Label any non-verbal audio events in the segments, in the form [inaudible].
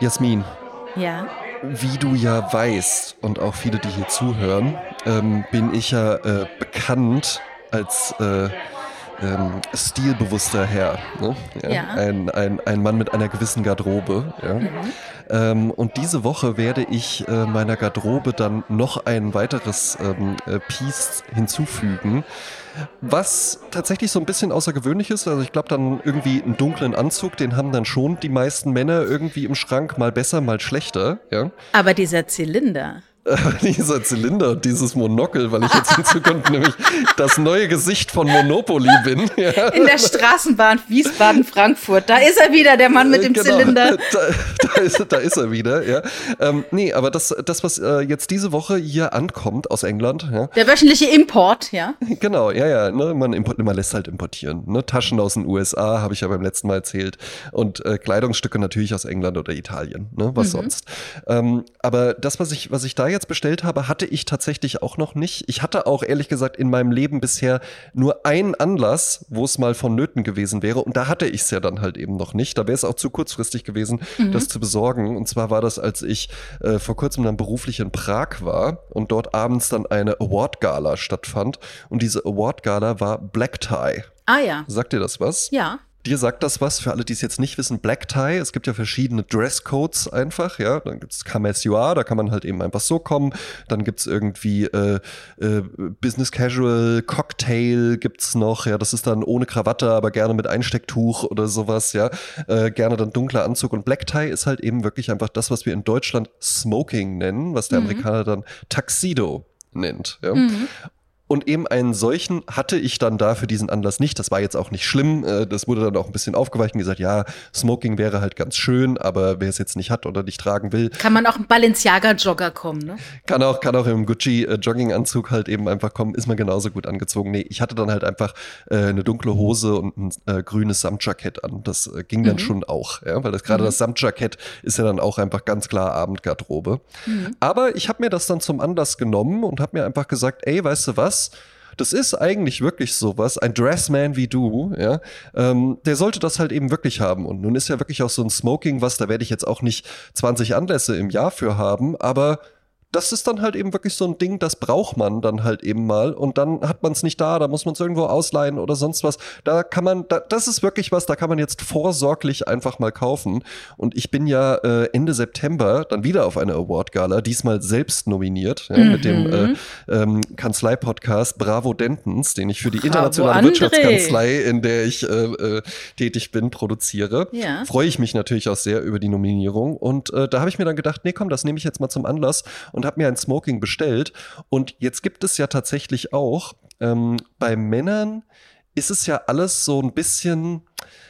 Jasmin, Ja. wie du ja weißt und auch viele, die hier zuhören, ähm, bin ich ja äh, bekannt als äh, ähm, stilbewusster Herr. Ne? Ja. Ein, ein, ein Mann mit einer gewissen Garderobe. Ja? Ähm, und diese Woche werde ich äh, meiner Garderobe dann noch ein weiteres ähm, äh, Piece hinzufügen, was tatsächlich so ein bisschen außergewöhnlich ist. Also ich glaube dann irgendwie einen dunklen Anzug, den haben dann schon die meisten Männer irgendwie im Schrank, mal besser, mal schlechter. Ja? Aber dieser Zylinder. [laughs] dieser Zylinder und dieses Monokel, weil ich jetzt in Zukunft [laughs] nämlich das neue Gesicht von Monopoly bin. [laughs] Ja. In der Straßenbahn Wiesbaden-Frankfurt. Da ist er wieder, der Mann mit dem Genau, Zylinder. Da, da, ist, da ist er wieder, ja. Ähm, nee, aber das, das was äh, jetzt diese Woche hier ankommt aus England, ja, Der wöchentliche Import, ja. Genau, ja, ja, ne, man, import, man lässt halt importieren. Ne? Taschen aus den USA, habe ich ja beim letzten Mal erzählt. Und äh, Kleidungsstücke natürlich aus England oder Italien, ne? was sonst. Ähm, aber das, was ich, was ich da jetzt bestellt habe, hatte ich tatsächlich auch noch nicht. Ich hatte auch ehrlich gesagt in meinem Leben bisher nur einen Anlass, wo es mal vonnöten gewesen wäre. Und da hatte ich es ja dann halt eben noch nicht. Da wäre es auch zu kurzfristig gewesen, das zu besorgen. Und zwar war das, als ich äh, vor kurzem dann beruflich in Prag war und dort abends dann eine Award-Gala stattfand. Und diese Award-Gala war Black Tie. Ah ja. Sagt dir das was? Ja. Dir sagt das was, für alle, die es jetzt nicht wissen, Black Tie, es gibt ja verschiedene Dresscodes einfach, ja, dann gibt's Kamesua, da kann man halt eben einfach so kommen, dann gibt's irgendwie äh, äh, Business Casual, Cocktail gibt's noch, ja, das ist dann ohne Krawatte, aber gerne mit Einstecktuch oder sowas, ja, äh, gerne dann dunkler Anzug. Und Black Tie ist halt eben wirklich einfach das, was wir in Deutschland Smoking nennen, was der Amerikaner dann Tuxedo nennt, ja. Und eben einen solchen hatte ich dann da für diesen Anlass nicht. Das war jetzt auch nicht schlimm. Äh, Das wurde dann auch ein bisschen aufgeweicht und gesagt, ja, Smoking wäre halt ganz schön, aber wer es jetzt nicht hat oder nicht tragen will, Kann man auch im Balenciaga-Jogger kommen, ne? kann auch, kann auch im Gucci-Jogginganzug halt eben einfach kommen, ist man genauso gut angezogen. Nee, ich hatte dann halt einfach äh, eine dunkle Hose und ein äh, grünes Samtjackett an. Das äh, ging dann schon auch, ja, weil das gerade das Samtjackett ist ja dann auch einfach ganz klar Abendgarderobe. Aber ich habe mir das dann zum Anlass genommen und habe mir einfach gesagt, ey, weißt du was? Das ist eigentlich wirklich sowas, ein Dressman wie du, ja, ähm, der sollte das halt eben wirklich haben. Und nun ist ja wirklich auch so ein Smoking, was, da werde ich jetzt auch nicht 20 Anlässe im Jahr für haben, aber das ist dann halt eben wirklich so ein Ding, das braucht man dann halt eben mal und dann hat man es nicht da, da muss man es irgendwo ausleihen oder sonst was. Da kann man, da, das ist wirklich was, da kann man jetzt vorsorglich einfach mal kaufen. Und ich bin ja äh, Ende September dann wieder auf eine Award-Gala, diesmal selbst nominiert, ja, mit dem äh, ähm, Kanzlei-Podcast Bravo Dentons, den ich für die Bravo, internationale André. Wirtschaftskanzlei, in der ich äh, äh, tätig bin, produziere. Ja. Freue ich mich natürlich auch sehr über die Nominierung. Und äh, da habe ich mir dann gedacht, nee, komm, das nehme ich jetzt mal zum Anlass und habe mir ein Smoking bestellt. Und jetzt gibt es ja tatsächlich auch ähm, bei Männern ist es ja alles so ein bisschen,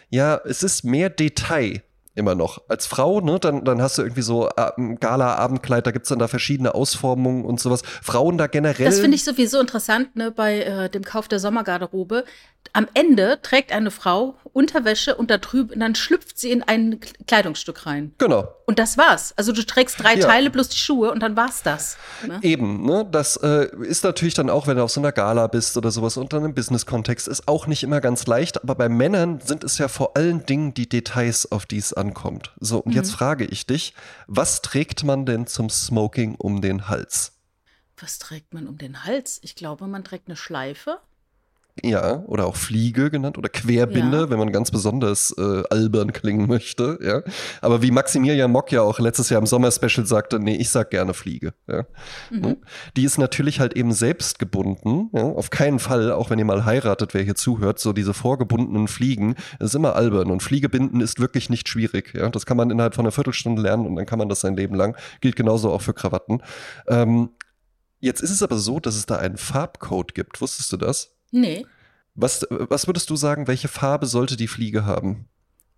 ja, es ist mehr Detail immer noch. Als Frau, ne, dann, dann hast du irgendwie so äh, ein Gala-Abendkleid, da gibt's dann da verschiedene Ausformungen und sowas. Frauen da generell. Das finde ich sowieso interessant, ne, bei äh, dem Kauf der Sommergarderobe. Am Ende trägt eine Frau Unterwäsche und da drüben, dann schlüpft sie in ein Kleidungsstück rein. Genau. Und das war's. Also du trägst drei Ja. Teile plus die Schuhe und dann war's das. Ne? Eben, ne? Das äh, ist natürlich dann auch, wenn du auf so einer Gala bist oder sowas und dann im Business-Kontext, ist auch nicht immer ganz leicht. Aber bei Männern sind es ja vor allen Dingen die Details, auf die es ankommt. So, und jetzt frage ich dich, was trägt man denn zum Smoking um den Hals? Was trägt man um den Hals? Ich glaube, man trägt eine Schleife. Ja, oder auch Fliege genannt oder Querbinde, Ja. wenn man ganz besonders äh, albern klingen möchte, ja. Aber wie Maximilian Mock ja auch letztes Jahr im Sommerspecial sagte, nee, ich sag gerne Fliege, ja. Ne? Die ist natürlich halt eben selbst gebunden, ja. Auf keinen Fall, auch wenn ihr mal heiratet, wer hier zuhört, so diese vorgebundenen Fliegen, das ist immer albern und Fliege binden ist wirklich nicht schwierig, ja. Das kann man innerhalb von einer Viertelstunde lernen und dann kann man das sein Leben lang. Gilt genauso auch für Krawatten. Ähm, jetzt ist es aber so, dass es da einen Farbcode gibt. Wusstest du das? Nee. Was, was würdest du sagen, welche Farbe sollte die Fliege haben?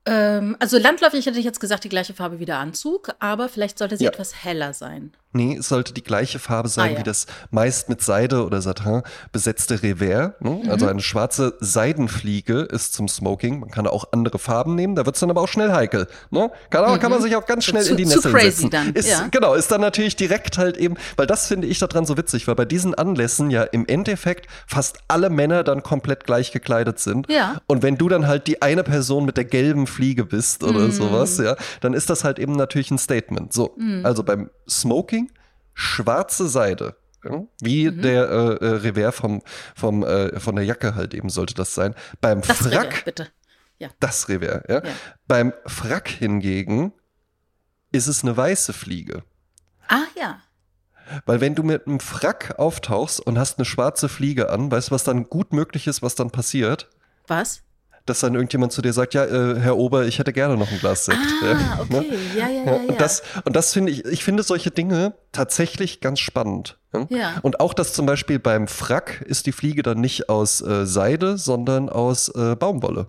Ähm, also landläufig hätte ich jetzt gesagt, die gleiche Farbe wie der Anzug, aber vielleicht sollte sie Ja. etwas heller sein. Nee, es sollte die gleiche Farbe sein Ah, ja. wie das meist mit Seide oder Satin besetzte Revers. Ne? Mhm. Also eine schwarze Seidenfliege ist zum Smoking. Man kann auch andere Farben nehmen, da wird es dann aber auch schnell heikel. Ne? Kann, aber, kann man sich auch ganz schnell Mhm. Zu- in die crazy setzen. dann, Ist, ja. Genau, ist dann natürlich direkt halt eben, weil das finde ich daran so witzig, weil bei diesen Anlässen ja im Endeffekt fast alle Männer dann komplett gleich gekleidet sind. Ja. Und wenn du dann halt die eine Person mit der gelben Fliege bist oder Mhm. sowas, ja, dann ist das halt eben natürlich ein Statement. So, also beim Smoking schwarze Seide. Wie Mhm. der äh, äh, Revers vom, vom, äh, von der Jacke halt eben sollte das sein. Beim Das Frack, Revers, bitte. Ja. das Revers, ja. Ja. Beim Frack hingegen ist es eine weiße Fliege. Ah ja. Weil wenn du mit einem Frack auftauchst und hast eine schwarze Fliege an, weißt du, was dann gut möglich ist, was dann passiert? Was? Dass dann irgendjemand zu dir sagt, ja, äh, Herr Ober, ich hätte gerne noch ein Glas Sekt. Ah, ja, ne? okay. Ja, ja, ja, Ja, und das, und das finde ich, ich finde solche Dinge tatsächlich ganz spannend. Ja? Und auch das zum Beispiel beim Frack ist die Fliege dann nicht aus äh, Seide, sondern aus äh, Baumwolle.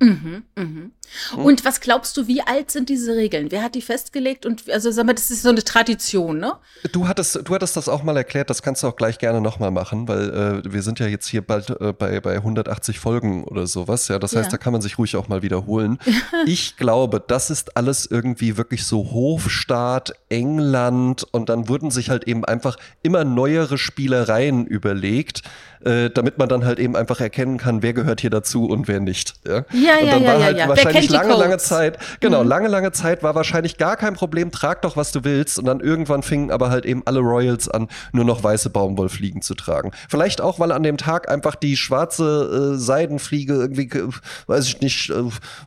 Mhm, mhm. Und was glaubst du, wie alt sind diese Regeln? Wer hat die festgelegt? Und also sag mal, das ist so eine Tradition, ne? Du hattest, du hattest das auch mal erklärt, das kannst du auch gleich gerne nochmal machen, weil äh, wir sind ja jetzt hier bald äh, bei, bei 180 Folgen oder sowas. Ja, das heißt, Ja. da kann man sich ruhig auch mal wiederholen. [laughs] ich glaube, das ist alles irgendwie wirklich so Hofstaat, England und dann wurden sich halt eben einfach immer neuere Spielereien überlegt, äh, damit man dann halt eben einfach erkennen kann, wer gehört hier dazu und wer nicht. Ja, Ja, und ja, dann ja, war ja, halt ja. Wer kennt die lange, lange? Zeit, genau, lange, lange Zeit war wahrscheinlich gar kein Problem, trag doch, was du willst. Und dann irgendwann fingen aber halt eben alle Royals an, nur noch weiße Baumwollfliegen zu tragen. Vielleicht auch, weil an dem Tag einfach die schwarze äh, Seidenfliege irgendwie, ge- weiß ich nicht, äh,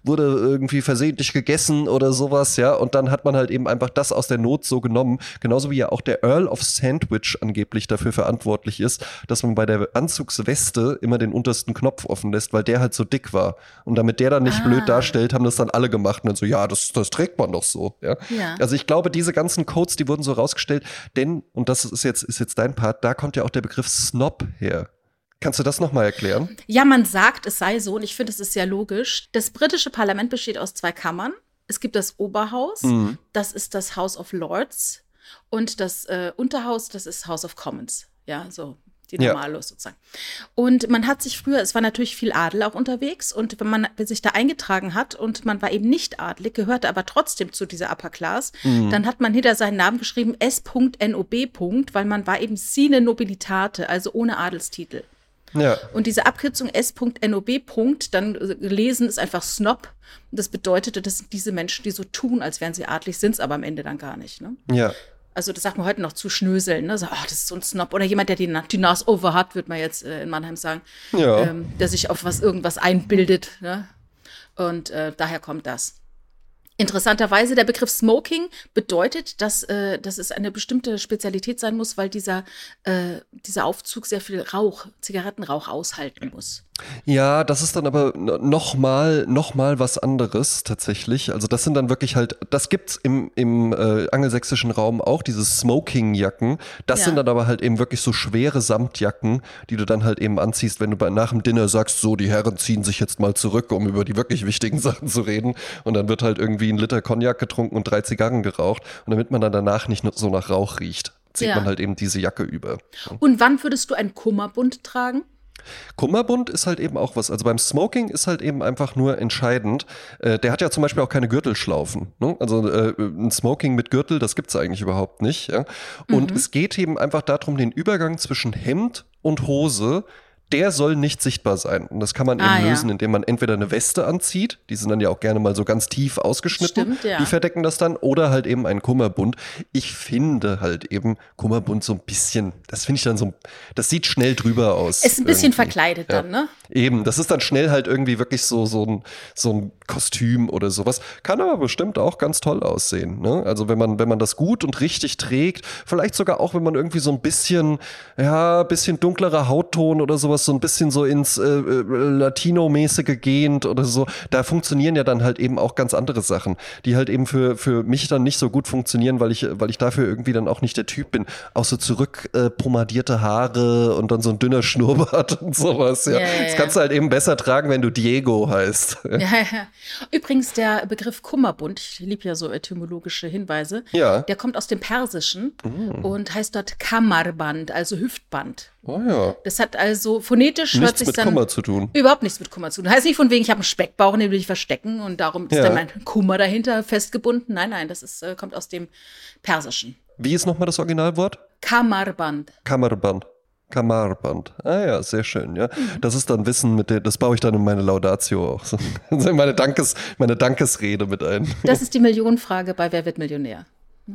wurde irgendwie versehentlich gegessen oder sowas, ja. Und dann hat man halt eben einfach das aus der Not so genommen. Genauso wie ja auch der Earl of Sandwich angeblich dafür verantwortlich ist, dass man bei der Anzugsweste immer den untersten Knopf offen lässt, weil der halt so dick war. Und damit der dann nicht Ah. blöd darstellt, haben das dann alle gemacht und dann so, ja, das, das trägt man doch so. Ja? Ja. Also ich glaube, diese ganzen Codes, die wurden so rausgestellt, denn, und das ist jetzt, ist jetzt dein Part, da kommt ja auch der Begriff Snob her. Kannst du das nochmal erklären? Ja, man sagt, es sei so, und ich finde, es ist sehr logisch. Das britische Parlament besteht aus zwei Kammern. Es gibt das Oberhaus, Mhm. das ist das House of Lords, und das äh, Unterhaus, das ist House of Commons. Ja, so die Ja. Normalos sozusagen. Und man hat sich früher, es war natürlich viel Adel auch unterwegs, und wenn man sich da eingetragen hat und man war eben nicht adlig, gehörte aber trotzdem zu dieser Upper Class, Mhm. dann hat man hinter seinen Namen geschrieben S.NOB. weil man war eben sine nobilitate, also ohne Adelstitel. Ja. Und diese Abkürzung S.NOB. dann gelesen ist einfach Snob. Und das bedeutete, das sind diese Menschen, die so tun, als wären sie adlig, sind es aber am Ende dann gar nicht. Ne? Ja. Also das sagt man heute noch zu schnöseln. Ne? So, ach, das ist so ein Snob. Oder jemand, der die, die Nase over hat, würde man jetzt äh, in Mannheim sagen. Ja. Ähm, der sich auf was irgendwas einbildet. Ne? Und äh, daher kommt das. Interessanterweise, der Begriff Smoking bedeutet, dass, äh, dass es eine bestimmte Spezialität sein muss, weil dieser, äh, dieser Aufzug sehr viel Rauch, Zigarettenrauch aushalten muss. Ja, das ist dann aber nochmal noch mal was anderes tatsächlich. Also das sind dann wirklich halt, das gibt's im, im äh, angelsächsischen Raum auch, diese Smoking-Jacken. Das Ja. sind dann aber halt eben wirklich so schwere Samtjacken, die du dann halt eben anziehst, wenn du bei, nach dem Dinner sagst, so, die Herren ziehen sich jetzt mal zurück, um über die wirklich wichtigen [laughs] Sachen zu reden. Und dann wird halt irgendwie ein Liter Cognac getrunken und drei Zigarren geraucht. Und damit man dann danach nicht nur so nach Rauch riecht, zieht Ja. man halt eben diese Jacke über. Und wann würdest du einen Kummerbund tragen? Kummerbund ist halt eben auch was. Also beim Smoking ist halt eben einfach nur entscheidend. Äh, der hat ja zum Beispiel auch keine Gürtelschlaufen. Ne? Also äh, ein Smoking mit Gürtel, das gibt's eigentlich überhaupt nicht. Ja? Und Mhm. es geht eben einfach darum, den Übergang zwischen Hemd und Hose, der soll nicht sichtbar sein. Und das kann man eben Ah, ja. lösen, indem man entweder eine Weste anzieht, die sind dann ja auch gerne mal so ganz tief ausgeschnitten, Stimmt, ja. die verdecken das dann, oder halt eben einen Kummerbund. Ich finde halt eben Kummerbund so ein bisschen, das finde ich dann so, das sieht schnell drüber aus. Ist ein bisschen irgendwie. verkleidet Ja. dann, ne? Eben, das ist dann schnell halt irgendwie wirklich so, so, ein, so ein Kostüm oder sowas. Kann aber bestimmt auch ganz toll aussehen. Ne? Also wenn man, wenn man das gut und richtig trägt, vielleicht sogar auch, wenn man irgendwie so ein bisschen, ja, bisschen dunklerer Hautton oder sowas so ein bisschen so ins äh, äh, Latino-mäßige gehend oder so, da funktionieren ja dann halt eben auch ganz andere Sachen, die halt eben für, für mich dann nicht so gut funktionieren, weil ich, weil ich dafür irgendwie dann auch nicht der Typ bin. Auch so zurück äh, Haare und dann so ein dünner [laughs] Schnurrbart und sowas. Ja. ja, ja das kannst du halt eben besser tragen, wenn du Diego heißt. Ja, ja. Übrigens, der Begriff Kummerbund, ich liebe ja so etymologische Hinweise, ja. der kommt aus dem Persischen mm. und heißt dort Kammarband, also Hüftband. Oh ja. Das hat also phonetisch nichts hört sich mit dann Kummer zu tun. Überhaupt nichts mit Kummer zu tun. Heißt nicht von wegen, ich habe einen Speckbauch, den will ich verstecken und darum ist Ja. dann mein Kummer dahinter festgebunden. Nein, nein, das ist, äh, kommt aus dem Persischen. Wie ist nochmal das Originalwort? Kammarband. Kammerband. Kammerband. Ah ja, sehr schön, ja. Mhm. Das ist dann Wissen, mit dem, das baue ich dann in meine Laudatio auch. So. In [laughs] meine, Dankes, meine Dankesrede mit ein. Das ist die Millionenfrage bei Wer wird Millionär?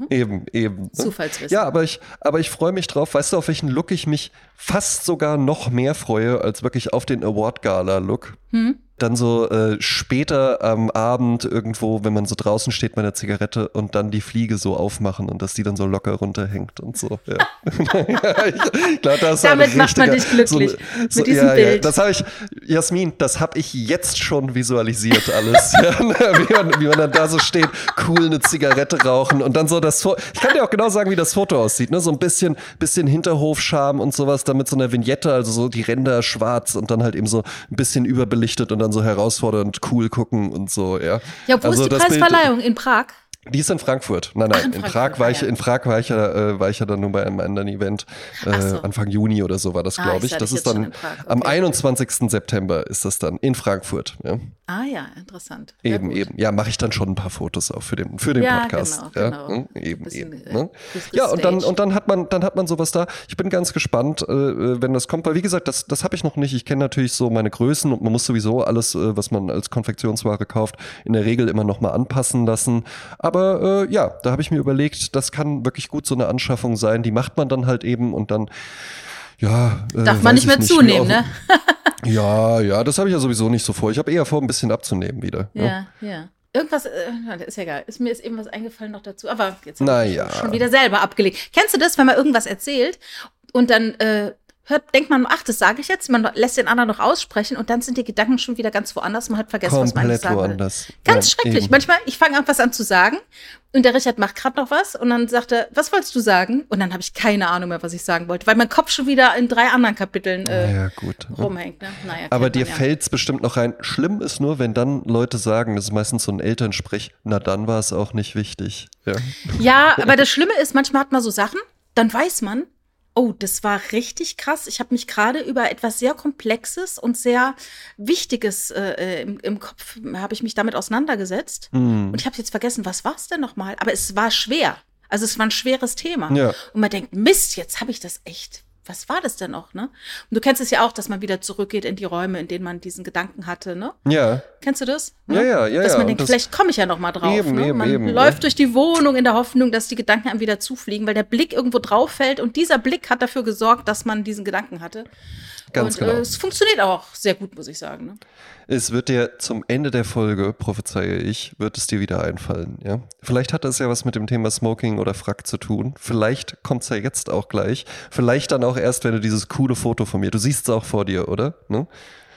Eben, eben. ne? Zufallswissen. Ja, aber ich, aber ich freue mich drauf. Weißt du, auf welchen Look ich mich fast sogar noch mehr freue, als wirklich auf den Award-Gala-Look? Hm? Dann so äh, später am Abend irgendwo, wenn man so draußen steht bei einer Zigarette und dann die Fliege so aufmachen und dass die dann so locker runterhängt und so. Ja. ja, [laughs] [laughs] ich glaube, das Damit macht man dich glücklich, mit diesem ja, Ja, Bild. das habe ich, Jasmin, das habe ich jetzt schon visualisiert alles. [laughs] ja, ne, wie, man, wie man dann da so steht, cool eine Zigarette rauchen und dann so das Foto. Ich kann dir auch genau sagen, wie das Foto aussieht. Ne? So ein bisschen, bisschen Hinterhofscham und sowas, dann mit so einer Vignette, also so die Ränder schwarz und dann halt eben so ein bisschen überbelichtet und dann so herausfordernd cool gucken und so, ja. Ja, wo Also ist die das Bild- Preisverleihung? In Prag? Die ist in Frankfurt. Nein, nein, Ach, in in, Prag war ah, ich, ja. in Prag war ich ja, äh, war ich ja dann nur bei einem anderen Event. Äh, so. Anfang Juni oder so war das, Ah, glaube ich ich. Das ist dann Prag, am okay. 21. September ist das dann in Frankfurt. Ja. Ah ja, interessant. Sehr Eben, gut. eben. Ja, mache ich dann schon ein paar Fotos auch für den, für den Ja, Podcast. genau, ja, genau. hm, eben, Bisschen, eben. äh, Ne? Ja, und dann, und dann hat man, dann hat man sowas da. Ich bin ganz gespannt, äh, wenn das kommt, weil wie gesagt, das, das habe ich noch nicht. Ich kenne natürlich so meine Größen und man muss sowieso alles, äh, was man als Konfektionsware kauft, in der Regel immer noch mal anpassen lassen. Aber äh, ja, da habe ich mir überlegt, das kann wirklich gut so eine Anschaffung sein. Die macht man dann halt eben und dann ja, äh, Darf man nicht ich mehr wie zunehmen, ne? [laughs] [laughs] Ja, ja, das habe ich ja sowieso nicht so vor. Ich habe eher vor, ein bisschen abzunehmen wieder. ne? Ja, ja. Irgendwas, äh, ist ja egal. Ist mir ist eben was eingefallen noch dazu. Aber jetzt habe ich ja. schon wieder selber abgelegt. Kennst du das, wenn man irgendwas erzählt und dann äh, hört, denkt man, ach, das sage ich jetzt, man lässt den anderen noch aussprechen und dann sind die Gedanken schon wieder ganz woanders. Man hat vergessen, was man eigentlich Komplett sagen wollte. woanders. Ganz Ja, schrecklich. eben. Manchmal, ich fange an, was an zu sagen und der Richard macht gerade noch was und dann sagt er, was wolltest du sagen? Und dann habe ich keine Ahnung mehr, was ich sagen wollte, weil mein Kopf schon wieder in drei anderen Kapiteln äh, Ja, gut. rumhängt. Ne? Naja, Aber dir ja. fällt's bestimmt noch rein. Schlimm ist nur, wenn dann Leute sagen, das ist meistens so ein Elternsprech, na dann war es auch nicht wichtig. Ja. Ja, aber das Schlimme ist, manchmal hat man so Sachen, dann weiß man, oh, das war richtig krass. Ich habe mich gerade über etwas sehr Komplexes und sehr Wichtiges äh, im, im Kopf, habe ich mich damit auseinandergesetzt. Hm. Und ich habe jetzt vergessen, was war es denn nochmal? Aber es war schwer. Also es war ein schweres Thema. Ja. Und man denkt, Mist, jetzt habe ich das echt. Was war das denn noch, ne? Und du kennst es ja auch, dass man wieder zurückgeht in die Räume, in denen man diesen Gedanken hatte, ne? Ja, Kennst du das? Ja, ja, ja, Dass ja. man Und denkt, das- vielleicht komme ich ja noch mal drauf. Eben, ne? eben, Man eben, läuft ja. durch die Wohnung in der Hoffnung, dass die Gedanken einem wieder zufliegen, weil der Blick irgendwo drauf fällt und dieser Blick hat dafür gesorgt, dass man diesen Gedanken hatte. Ganz und genau. äh, es funktioniert auch sehr gut, muss ich sagen. Ne? Es wird dir zum Ende der Folge, prophezeie ich, wird es dir wieder einfallen. Ja? Vielleicht hat das ja was mit dem Thema Smoking oder Frack zu tun. Vielleicht kommt's ja jetzt auch gleich. Vielleicht dann auch erst, wenn du dieses coole Foto von mir, du siehst es auch vor dir, oder? Ne?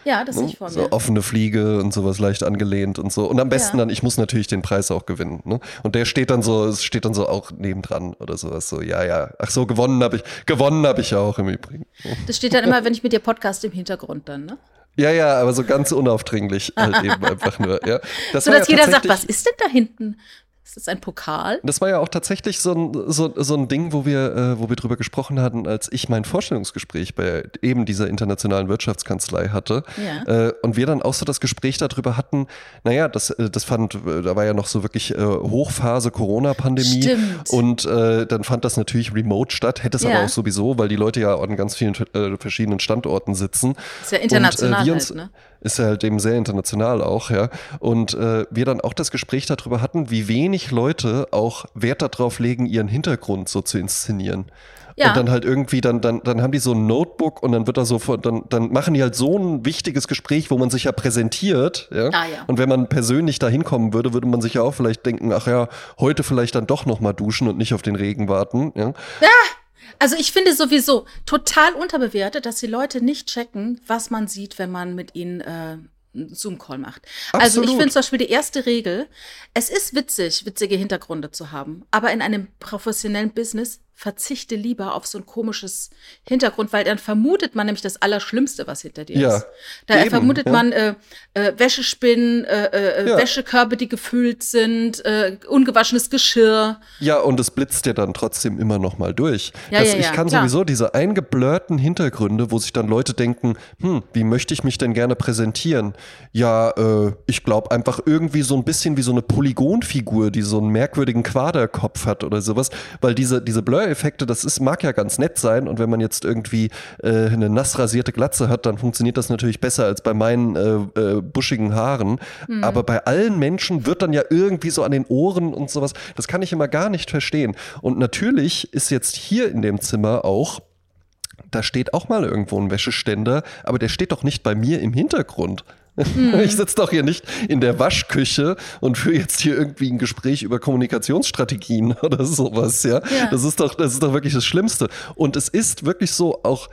Ja, das sehe Ne? ich vor so mir. offene Fliege und sowas leicht angelehnt und so. Und am besten Ja. dann, ich muss natürlich den Preis auch gewinnen. Ne? Und der steht dann so, es steht dann so auch nebendran oder sowas. So, ja, ja. Ach so, gewonnen habe ich, gewonnen habe ich auch im Übrigen. Das steht dann immer, wenn ich mit dir podcast im Hintergrund dann, ne? Ja, ja, aber so ganz unaufdringlich halt eben [laughs] einfach nur. Ja. Das So dass ja jeder sagt, was ist denn da hinten? Ist das ein Pokal? Das war ja auch tatsächlich so ein, so, so ein Ding, wo wir, äh, wo wir drüber gesprochen hatten, als ich mein Vorstellungsgespräch bei eben dieser internationalen Wirtschaftskanzlei hatte. Ja. Äh, und wir dann auch so das Gespräch darüber hatten, naja, das, äh, das fand, da war ja noch so wirklich äh, Hochphase Corona-Pandemie. Und äh, dann fand das natürlich remote statt, hätte es Ja. aber auch sowieso, weil die Leute ja an ganz vielen äh, verschiedenen Standorten sitzen. Ist ja international Und, halt, uns, ne? Ist ja halt eben sehr international auch, ja. Und wir dann auch das Gespräch darüber hatten, wie wenig Leute auch Wert darauf legen, ihren Hintergrund so zu inszenieren. Ja. Und dann halt irgendwie, dann, dann, dann haben die so ein Notebook und dann wird da so, dann, dann machen die halt so ein wichtiges Gespräch, wo man sich ja präsentiert, ja. Ah, ja. Und wenn man persönlich da hinkommen würde, würde man sich ja auch vielleicht denken, ach ja, heute vielleicht dann doch nochmal duschen und nicht auf den Regen warten, ja. Also ich finde sowieso total unterbewertet, dass die Leute nicht checken, was man sieht, wenn man mit ihnen äh, Zoom-Call macht. Absolut. Also ich finde zum Beispiel die erste Regel, es ist witzig, witzige Hintergründe zu haben, aber in einem professionellen Business verzichte lieber auf so ein komisches Hintergrund, weil dann vermutet man nämlich das Allerschlimmste, was hinter dir ja, ist. Da eben, vermutet ja. man äh, äh, Wäschespinnen, äh, äh, ja. Wäschekörbe, die gefüllt sind, äh, ungewaschenes Geschirr. Ja, und es blitzt ja dann trotzdem immer noch mal durch. Das, ich kann klar. sowieso diese eingeblurrten Hintergründe, wo sich dann Leute denken, hm, wie möchte ich mich denn gerne präsentieren? Ja, äh, ich glaube einfach irgendwie so ein bisschen wie so eine Polygonfigur, die so einen merkwürdigen Quaderkopf hat oder sowas, weil diese, diese Blur Störeffekte, das ist, mag ja ganz nett sein. Und wenn man jetzt irgendwie äh, eine nass rasierte Glatze hat, dann funktioniert das natürlich besser als bei meinen äh, äh, buschigen Haaren. Mhm. Aber bei allen Menschen wird dann ja irgendwie so an den Ohren und sowas. Das kann ich immer gar nicht verstehen. Und natürlich ist jetzt hier in dem Zimmer auch da steht auch mal irgendwo ein Wäscheständer, aber der steht doch nicht bei mir im Hintergrund. [laughs] Mhm. Ich sitze doch hier nicht in der Waschküche und führe jetzt hier irgendwie ein Gespräch über Kommunikationsstrategien [laughs] oder sowas, ja? ja. Das ist doch, das ist doch wirklich das Schlimmste. Und es ist wirklich so auch,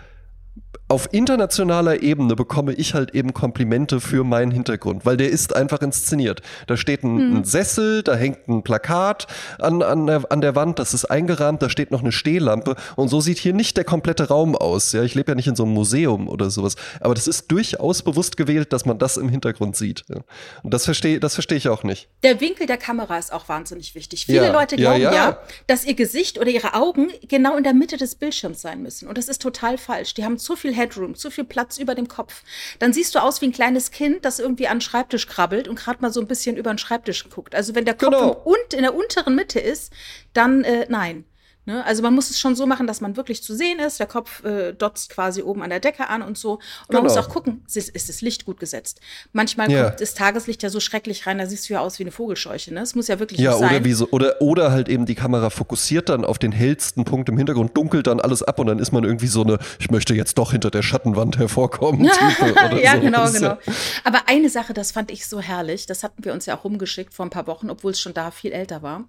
auf internationaler Ebene bekomme ich halt eben Komplimente für meinen Hintergrund, weil der ist einfach inszeniert. Da steht ein, hm. ein Sessel, da hängt ein Plakat an, an, der, an der Wand, das ist eingerahmt, da steht noch eine Stehlampe und so sieht hier nicht der komplette Raum aus. Ja, ich lebe ja nicht in so einem Museum oder sowas, aber das ist durchaus bewusst gewählt, dass man das im Hintergrund sieht. Ja. Und das verstehe das verstehe ich auch nicht. Der Winkel der Kamera ist auch wahnsinnig wichtig. Viele ja, Leute glauben ja, ja, dass ihr Gesicht oder ihre Augen genau in der Mitte des Bildschirms sein müssen und das ist total falsch. Die haben zu viel Headroom, zu viel Platz über dem Kopf. Dann siehst du aus wie ein kleines Kind, das irgendwie an den Schreibtisch krabbelt und gerade mal so ein bisschen über den Schreibtisch guckt. Also wenn der Kopf genau. und in der unteren Mitte ist, dann äh, nein. Ne? Also man muss es schon so machen, dass man wirklich zu sehen ist. Der Kopf äh, dotzt quasi oben an der Decke an und so. Und genau. man muss auch gucken, ist, ist, das Licht gut gesetzt. Manchmal ja. kommt das Tageslicht ja so schrecklich rein, da siehst du ja aus wie eine Vogelscheuche. Ne? Es muss ja wirklich ja, so sein. Oder, wie so, oder, oder halt eben die Kamera fokussiert dann auf den hellsten Punkt im Hintergrund, dunkelt dann alles ab und dann ist man irgendwie so eine, ich möchte jetzt doch hinter der Schattenwand hervorkommen. [laughs] ja, so. genau, genau. Aber eine Sache, das fand ich so herrlich, das hatten wir uns ja auch rumgeschickt vor ein paar Wochen, obwohl es schon da viel älter war.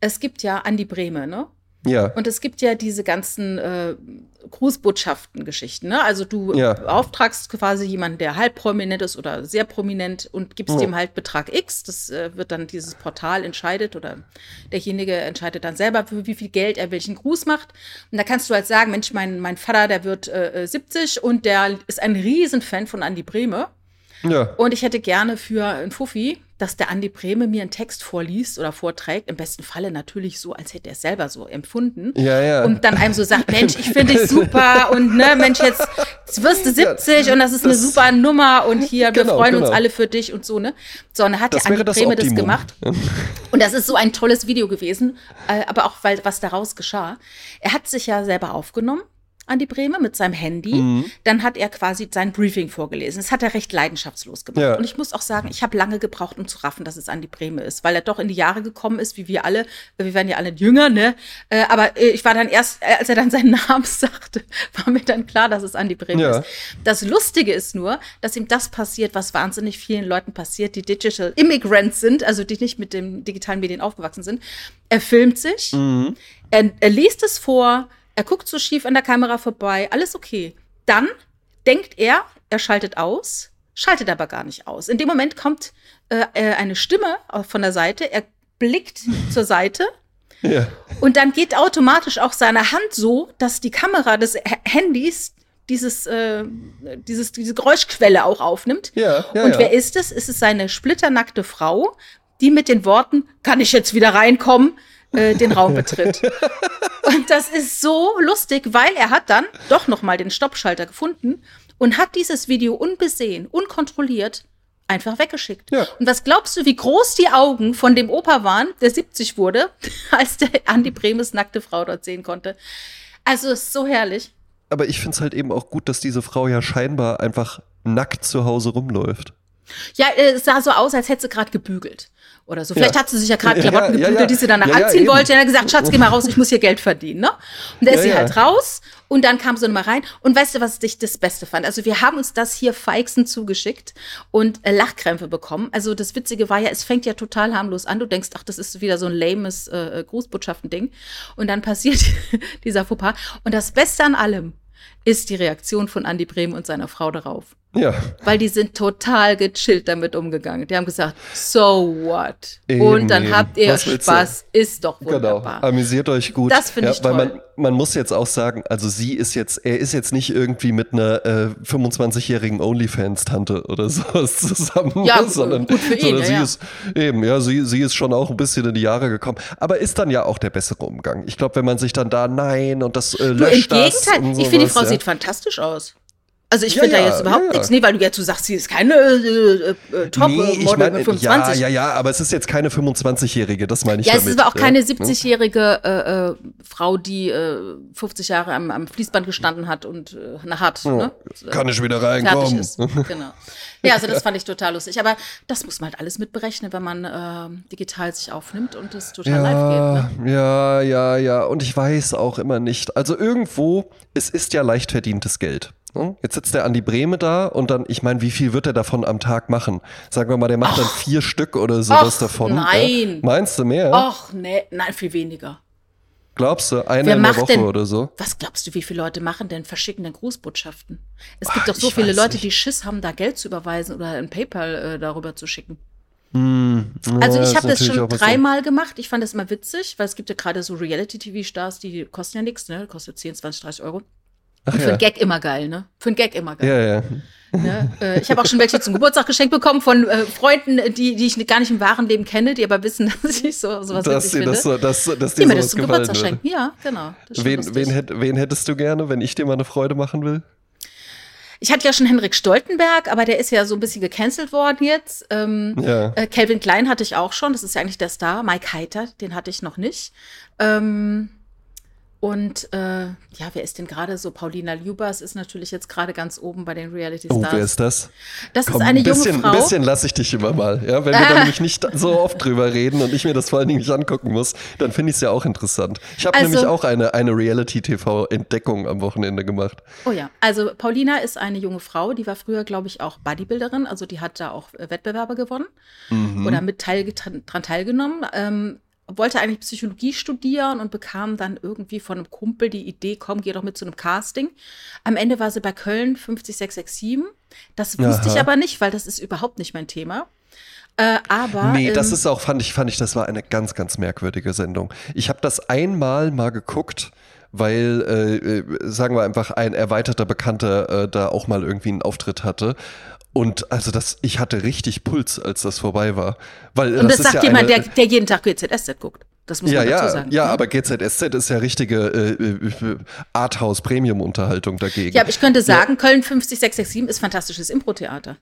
Es gibt ja Andi Breme, ne? Ja. Und es gibt ja diese ganzen äh, Grußbotschaften-Geschichten. Ne? Also du ja. beauftragst quasi jemanden, der halb prominent ist oder sehr prominent und gibst ja. dem halt Betrag X. Das äh, wird dann dieses Portal entscheidet oder derjenige entscheidet dann selber, für wie viel Geld er welchen Gruß macht. Und da kannst du halt sagen, Mensch, mein, mein Vater, der wird äh, 70 und der ist ein Riesenfan von Andy Breme. Ja. Und ich hätte gerne für ein Fuffi dass der Andi Breme mir einen Text vorliest oder vorträgt, im besten Falle natürlich so, als hätte er es selber so empfunden. Ja, ja. Und dann einem so sagt, [laughs] Mensch, ich finde dich super und ne, Mensch, jetzt, jetzt wirst du 70 ja, und das ist das, eine super Nummer und hier, genau, wir freuen genau. uns alle für dich und so, ne? So, und dann hat das der Andi das Breme Optimum. das gemacht. [laughs] Und das ist so ein tolles Video gewesen, äh, aber auch, weil was daraus geschah. Er hat sich ja selber aufgenommen an die Breme mit seinem Handy. Mhm. Dann hat er quasi sein Briefing vorgelesen. Das hat er recht leidenschaftslos gemacht. Ja. Und ich muss auch sagen, ich habe lange gebraucht, um zu raffen, dass es an die Breme ist, weil er doch in die Jahre gekommen ist, wie wir alle. Wir werden ja alle jünger, ne? Äh, aber äh, ich war dann erst, äh, als er dann seinen [laughs] Namen sagte, war mir dann klar, dass es an die Breme ja. ist. Das Lustige ist nur, dass ihm das passiert, was wahnsinnig vielen Leuten passiert, die Digital Immigrants sind, also die nicht mit den digitalen Medien aufgewachsen sind. Er filmt sich, mhm. er, er liest es vor, er guckt so schief an der Kamera vorbei, alles okay. Dann denkt er, er schaltet aus, schaltet aber gar nicht aus. In dem Moment kommt äh, äh eine Stimme von der Seite, er blickt [laughs] zur Seite ja. und dann geht automatisch auch seine Hand so, dass die Kamera des Handys dieses, äh, dieses, diese Geräuschquelle auch aufnimmt. Ja, ja, und wer ist es? Ist es seine splitternackte Frau, die mit den Worten, kann ich jetzt wieder reinkommen, äh, den Raum betritt. Und das ist so lustig, weil er hat dann doch noch mal den Stoppschalter gefunden und hat dieses Video unbesehen, unkontrolliert einfach weggeschickt. Ja. Und was glaubst du, wie groß die Augen von dem Opa waren, der 70 wurde, [laughs] als der Andi Bremes nackte Frau dort sehen konnte? Also ist so herrlich. Aber ich finde es halt eben auch gut, dass diese Frau ja scheinbar einfach nackt zu Hause rumläuft. Ja, äh, es sah so aus, als hätte sie gerade gebügelt oder so. Vielleicht Ja. hat sie sich ja gerade Klamotten ja, gebügelt, ja. die sie danach anziehen wollte. Und dann hat gesagt, Schatz, geh mal raus, ich muss hier Geld verdienen. Ne? Und da ist sie halt raus und dann kam sie nochmal rein. Und weißt du, was ich das Beste fand? Also wir haben uns das hier feixen zugeschickt und äh, Lachkrämpfe bekommen. Also das Witzige war ja, es fängt ja total harmlos an. Du denkst, ach, das ist wieder so ein lames äh, Grußbotschaften-Ding. Und dann [laughs] passiert dieser Fauxpas. Und das Beste an allem ist die Reaktion von Andy Brehm und seiner Frau darauf. Ja. Weil die sind total gechillt damit umgegangen. Die haben gesagt, so what? Eben, und dann habt ihr? Spaß, ist doch Genau, wunderbar. amüsiert euch gut. Das finde ja, ich weil toll. Man, man muss jetzt auch sagen, also sie ist jetzt, er ist jetzt nicht irgendwie mit einer äh, 25-jährigen OnlyFans-Tante oder [laughs] sowas zusammen, Ja, ne, sondern, gut für ihn, sondern ja, sie ja. ist eben, ja, sie, sie ist schon auch ein bisschen in die Jahre gekommen, aber ist dann ja auch der bessere Umgang. Ich glaube, wenn man sich dann da nein und das äh, Du, im löscht das Gegenteil, und ich finde, die sowas, Frau sieht fantastisch aus. Also ich Ja, finde da ja, jetzt überhaupt ja, ja. nichts. Nee, weil du jetzt du sagst, sie ist keine äh, äh, Top-Model Nee, ich mein, mit 25. Ja, ja, ja, aber es ist jetzt keine 25-jährige, das meine ich Ja, es damit. ist aber auch keine ja. 70-jährige äh, äh, Frau, die äh, 50 Jahre am, am Fließband gestanden hat und äh, hat. Ne? Kann ich wieder reinkommen? ist. Genau. [laughs] Ja, also das fand ich total lustig. Aber das muss man halt alles mit berechnen, wenn man ähm, digital sich aufnimmt und das total live geht. Ne? Ja, ja, ja. Und ich weiß auch immer nicht. Also irgendwo, es ist ja leicht verdientes Geld. Ne? Jetzt sitzt der Andi Breme da und dann, ich meine, wie viel wird er davon am Tag machen? Sagen wir mal, der macht dann vier Stück oder sowas Och, davon. nein. Ja? Meinst du mehr? Och, nee, nein, viel weniger. Glaubst du? Eine Wer in der Woche denn- oder so? Was glaubst du, wie viele Leute machen denn, verschicken denn Grußbotschaften? Es gibt Ach, doch so ich viele Leute, nicht. die Schiss haben, da Geld zu überweisen oder ein PayPal äh, darüber zu schicken. Hm, Also ja, ich ist habe das schon dreimal gemacht. Ich fand das immer witzig, weil es gibt ja gerade so Reality-TV-Stars, die kosten ja nichts, ne? Kostet 10, 20, 30 Euro. Ach für ja. einen Gag immer geil, ne? Für einen Gag immer geil. Ja, ja. Ne? Äh, ich habe auch schon welche zum Geburtstag geschenkt bekommen von äh, Freunden, die, die ich gar nicht im wahren Leben kenne, die aber wissen, [laughs] dass ich so sowas Dass finde. das, so- dass, dass die mir das zum Geburtstag würde. schenken. Ja, genau. Wen, wen, hätt, wen hättest du gerne, wenn ich dir mal eine Freude machen will? Ich hatte ja schon Henrik Stoltenberg, aber der ist ja so ein bisschen gecancelt worden jetzt. Ähm, Ja. äh, Calvin Klein hatte ich auch schon, das ist ja eigentlich der Star. Mike Heiter, den hatte ich noch nicht. Ähm, und äh, ja, wer ist denn gerade so? Paulina Ljubas ist natürlich jetzt gerade ganz oben bei den Reality Oh, Stars. wer ist das? das Komm, ist eine ein bisschen, junge Frau. Ein bisschen lasse ich dich immer mal. Ja? Wenn wir dann [laughs] nämlich nicht so oft drüber reden und ich mir das vor allen Dingen nicht angucken muss, dann finde ich es ja auch interessant. Ich habe Also- nämlich auch eine, eine Reality-TV-Entdeckung am Wochenende gemacht. Oh ja, also Paulina ist eine junge Frau, die war früher, glaube ich, auch Bodybuilderin, also die hat da auch äh, Wettbewerbe gewonnen Mhm. oder mit teil, dran teilgenommen. Ähm, wollte eigentlich Psychologie studieren und bekam dann irgendwie von einem Kumpel die Idee, komm, geh doch mit zu einem Casting. Am Ende war sie bei Köln 50667. Das wusste ich Aha. aber nicht, weil das ist überhaupt nicht mein Thema. Äh, aber Nee, das ähm, ist auch, fand ich, fand ich, das war eine ganz, ganz merkwürdige Sendung. Ich habe das einmal mal geguckt, weil, äh, äh, sagen wir einfach, ein erweiterter Bekannter äh, da auch mal irgendwie einen Auftritt hatte. Und also das, ich hatte richtig Puls, als das vorbei war. Weil und das, ist sagt ja jemand, eine, der, der jeden Tag GZSZ guckt. Das muss ja, man dazu ja, sagen. ja, ne? aber GZSZ ist ja richtige äh, Arthouse-Premium-Unterhaltung dagegen. Ja, aber ich könnte sagen, Köln 50667 ist fantastisches Impro-Theater.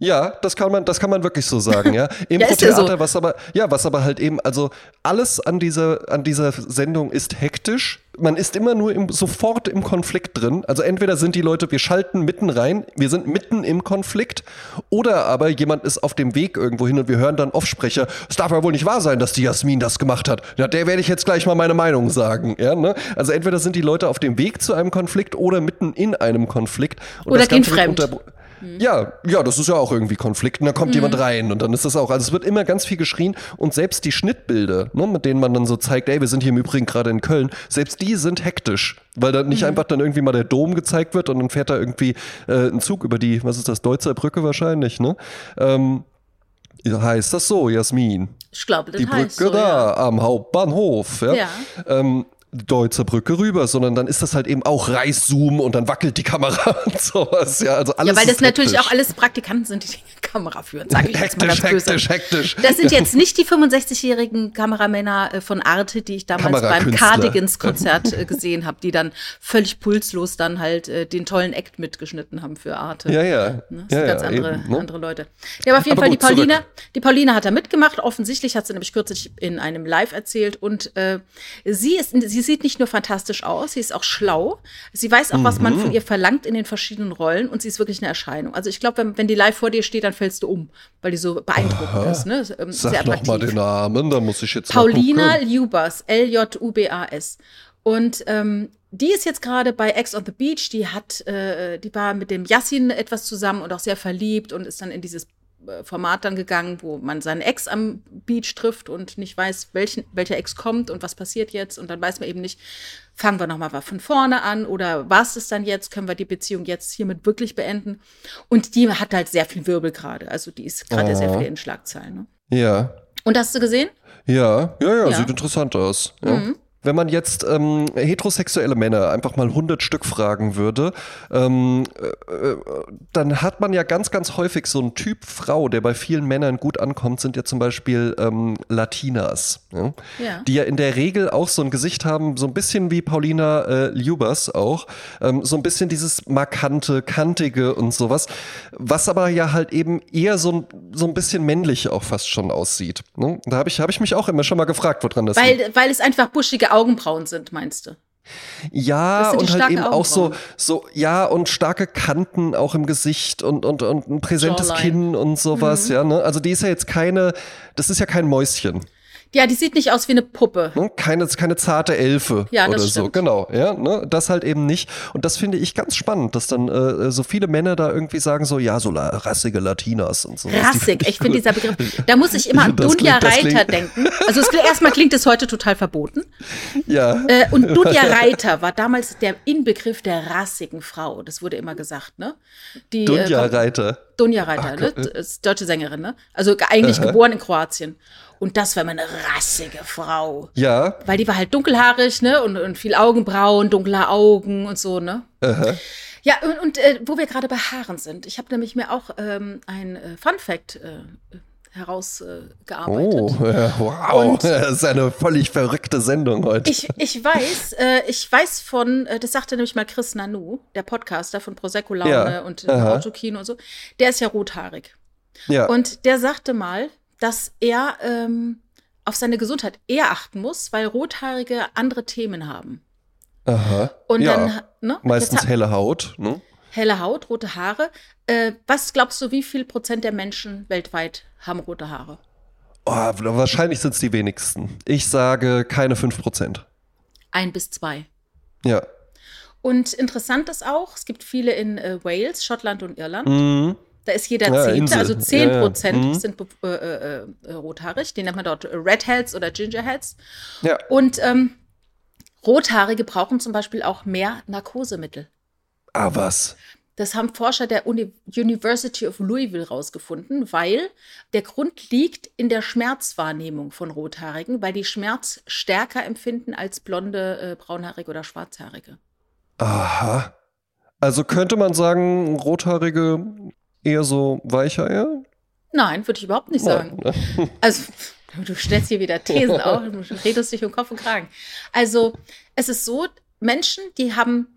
Ja, das kann man, das kann man wirklich so sagen, ja. [laughs] Ist ja Impro-Theater, so. was aber, ja, was aber halt eben, also alles an dieser, an dieser Sendung ist hektisch. Man ist immer nur im, sofort im Konflikt drin. Also entweder sind die Leute, wir schalten mitten rein, wir sind mitten im Konflikt, oder aber jemand ist auf dem Weg irgendwo hin und wir hören dann Offsprecher, es darf ja wohl nicht wahr sein, dass die Jasmin das gemacht hat. Ja, der werde ich jetzt gleich mal meine Meinung sagen. Ja, ne? Also entweder sind die Leute auf dem Weg zu einem Konflikt oder mitten in einem Konflikt. Und Oder das gehen fremd. Unterbro- ja, ja, das ist ja auch irgendwie Konflikt. Und dann kommt jemand rein und dann ist das auch. Also es wird immer ganz viel geschrien und selbst die Schnittbilder, ne, mit denen man dann so zeigt, ey, wir sind hier im Übrigen gerade in Köln, selbst die sind hektisch, weil dann nicht einfach dann irgendwie mal der Dom gezeigt wird und dann fährt da irgendwie äh, ein Zug über die, was ist das, Deutzer Brücke wahrscheinlich, ne? Ähm, heißt das so, Jasmin? Ich glaube, das die heißt Brücke so, da ja. am Hauptbahnhof, ja. Ja. Ähm, Deutzer Brücke rüber, sondern dann ist das halt eben auch Reißzoom und dann wackelt die Kamera [laughs] und sowas, ja. Also alles Ja, weil das ist natürlich hektisch. auch alles Praktikanten sind, die die Kamera führen, sage ich jetzt mal Hektisch, ganz böse. hektisch, hektisch. Das sind jetzt nicht die 65-jährigen Kameramänner äh, von Arte, die ich damals beim. Cardigans-Konzert äh, gesehen habe, die dann völlig pulslos dann halt äh, den tollen Act mitgeschnitten haben für Arte. Ja, ja. Ne? Das ja, sind ganz ja, andere, eben, ne? andere Leute. Ja, aber auf jeden Aber Fall, gut, die Pauline, zurück. die Pauline hat da mitgemacht. Offensichtlich hat sie nämlich kürzlich in einem Live erzählt und äh, sie ist, sie sie sieht nicht nur fantastisch aus, sie ist auch schlau. Sie weiß auch, was man Mhm. von ihr verlangt in den verschiedenen Rollen und sie ist wirklich eine Erscheinung. Also ich glaube, wenn, wenn die live vor dir steht, dann fällst du um, weil die so beeindruckend Aha. ist. Ne? Ähm, Sag Sehr noch mal den Namen, da muss ich jetzt Paulina gucken. Ljubas, L-J-U-B-A-S. Und ähm, die ist jetzt gerade bei Ex on the Beach. Die hat, äh, die war mit dem Yassin etwas zusammen und auch sehr verliebt und ist dann in dieses Format dann gegangen, wo man seinen Ex am Beach trifft und nicht weiß, welchen, welcher Ex kommt und was passiert jetzt. Und dann weiß man eben nicht, fangen wir nochmal von vorne an oder was ist dann jetzt? Können wir die Beziehung jetzt hiermit wirklich beenden? Und die hat halt sehr viel Wirbel gerade. Also die ist gerade sehr viel in Schlagzeilen. Ne? Ja, Und hast du gesehen? ja, ja, ja, Ja. sieht interessant aus. Ja. Mhm. Wenn man jetzt ähm, heterosexuelle Männer einfach mal 100 Stück fragen würde, ähm, äh, äh, dann hat man ja ganz, ganz häufig so einen Typ Frau, der bei vielen Männern gut ankommt, sind ja zum Beispiel ähm, Latinas. Ja? Ja. Die ja in der Regel auch so ein Gesicht haben, so ein bisschen wie Paulina äh, Ljubas auch, ähm, so ein bisschen dieses markante, kantige und sowas, was aber ja halt eben eher so ein, so ein bisschen männlich auch fast schon aussieht. Ne? Da habe ich, hab ich mich auch immer schon mal gefragt, woran das liegt. Weil, weil es einfach buschige Augenbrauen sind, meinst du? Ja, und halt eben auch so, so, ja, und starke Kanten auch im Gesicht und, und, und ein präsentes Jawline. Kinn und sowas, Mhm. ja, ne? Also die ist ja jetzt keine, das ist ja kein Mäuschen. Ja, die sieht nicht aus wie eine Puppe. Ne? Keine, keine zarte Elfe Ja, das oder so, stimmt. genau, ja, ne? das halt eben nicht. Und das finde ich ganz spannend, dass dann äh, so viele Männer da irgendwie sagen so, ja, so la rassige Latinas und so. [laughs] Rassig. Ich finde dieser Begriff, [laughs] da muss ich immer an Das Dunja klingt- Reiter denken. Also klingt- erstmal klingt es heute total verboten. Ja, Äh, und Dunja [laughs] Reiter war damals der Inbegriff der rassigen Frau. Das wurde immer gesagt, ne? Die, äh, Dunja kommt- Reiter. Dunja Reiter, ne? Gott. Ist deutsche Sängerin, ne? Also ge- eigentlich geboren in Kroatien. Und das war immer eine rassige Frau. Ja, Weil die war halt dunkelhaarig, ne? Und, und viel Augenbrauen, dunkle Augen und so, ne? aha. Ja, und, und äh, wo wir gerade bei Haaren sind, ich habe nämlich mir auch ähm, ein äh, Fun Fact äh, herausgearbeitet. Oh, [laughs] wow. Und- [laughs] das ist eine völlig verrückte Sendung heute. Ich, ich weiß, äh, ich weiß von, äh, das sagte nämlich mal Chris Nanu, der Podcaster von Prosecco Laune Ja, und. Autokino und so, der ist ja rothaarig. ja. Und der sagte mal, dass er ähm, auf seine Gesundheit eher achten muss, weil Rothaarige andere Themen haben. Aha. Und ja. dann, ne? Meistens helle Haut, ne? helle Haut, rote Haare. Äh, was glaubst du, wie viel Prozent der Menschen weltweit haben rote Haare? Oh, wahrscheinlich sind es die wenigsten. Ich sage keine 5%. Ein bis zwei. Ja. Und interessant ist auch, es gibt viele in äh, Wales, Schottland und Irland. Mhm. Da ist jeder Ja, Zehnte, Insel. also 10 Ja, ja. Prozent Mhm. sind äh, äh, äh, rothaarig. Die nennt man dort Redheads oder Gingerheads. Ja. Und ähm, Rothaarige brauchen zum Beispiel auch mehr Narkosemittel. Ah, was? Das haben Forscher der Uni University of Louisville rausgefunden, weil der Grund liegt in der Schmerzwahrnehmung von Rothaarigen, weil die Schmerz stärker empfinden als blonde, äh, braunhaarige oder schwarzhaarige. Aha. Also könnte man sagen, Rothaarige eher so weicher, ja? Nein, würde ich überhaupt nicht sagen. Nein. [laughs] Also, du stellst hier wieder Thesen [laughs] auf, du redest dich um Kopf und Kragen. Also, es ist so, Menschen, die haben,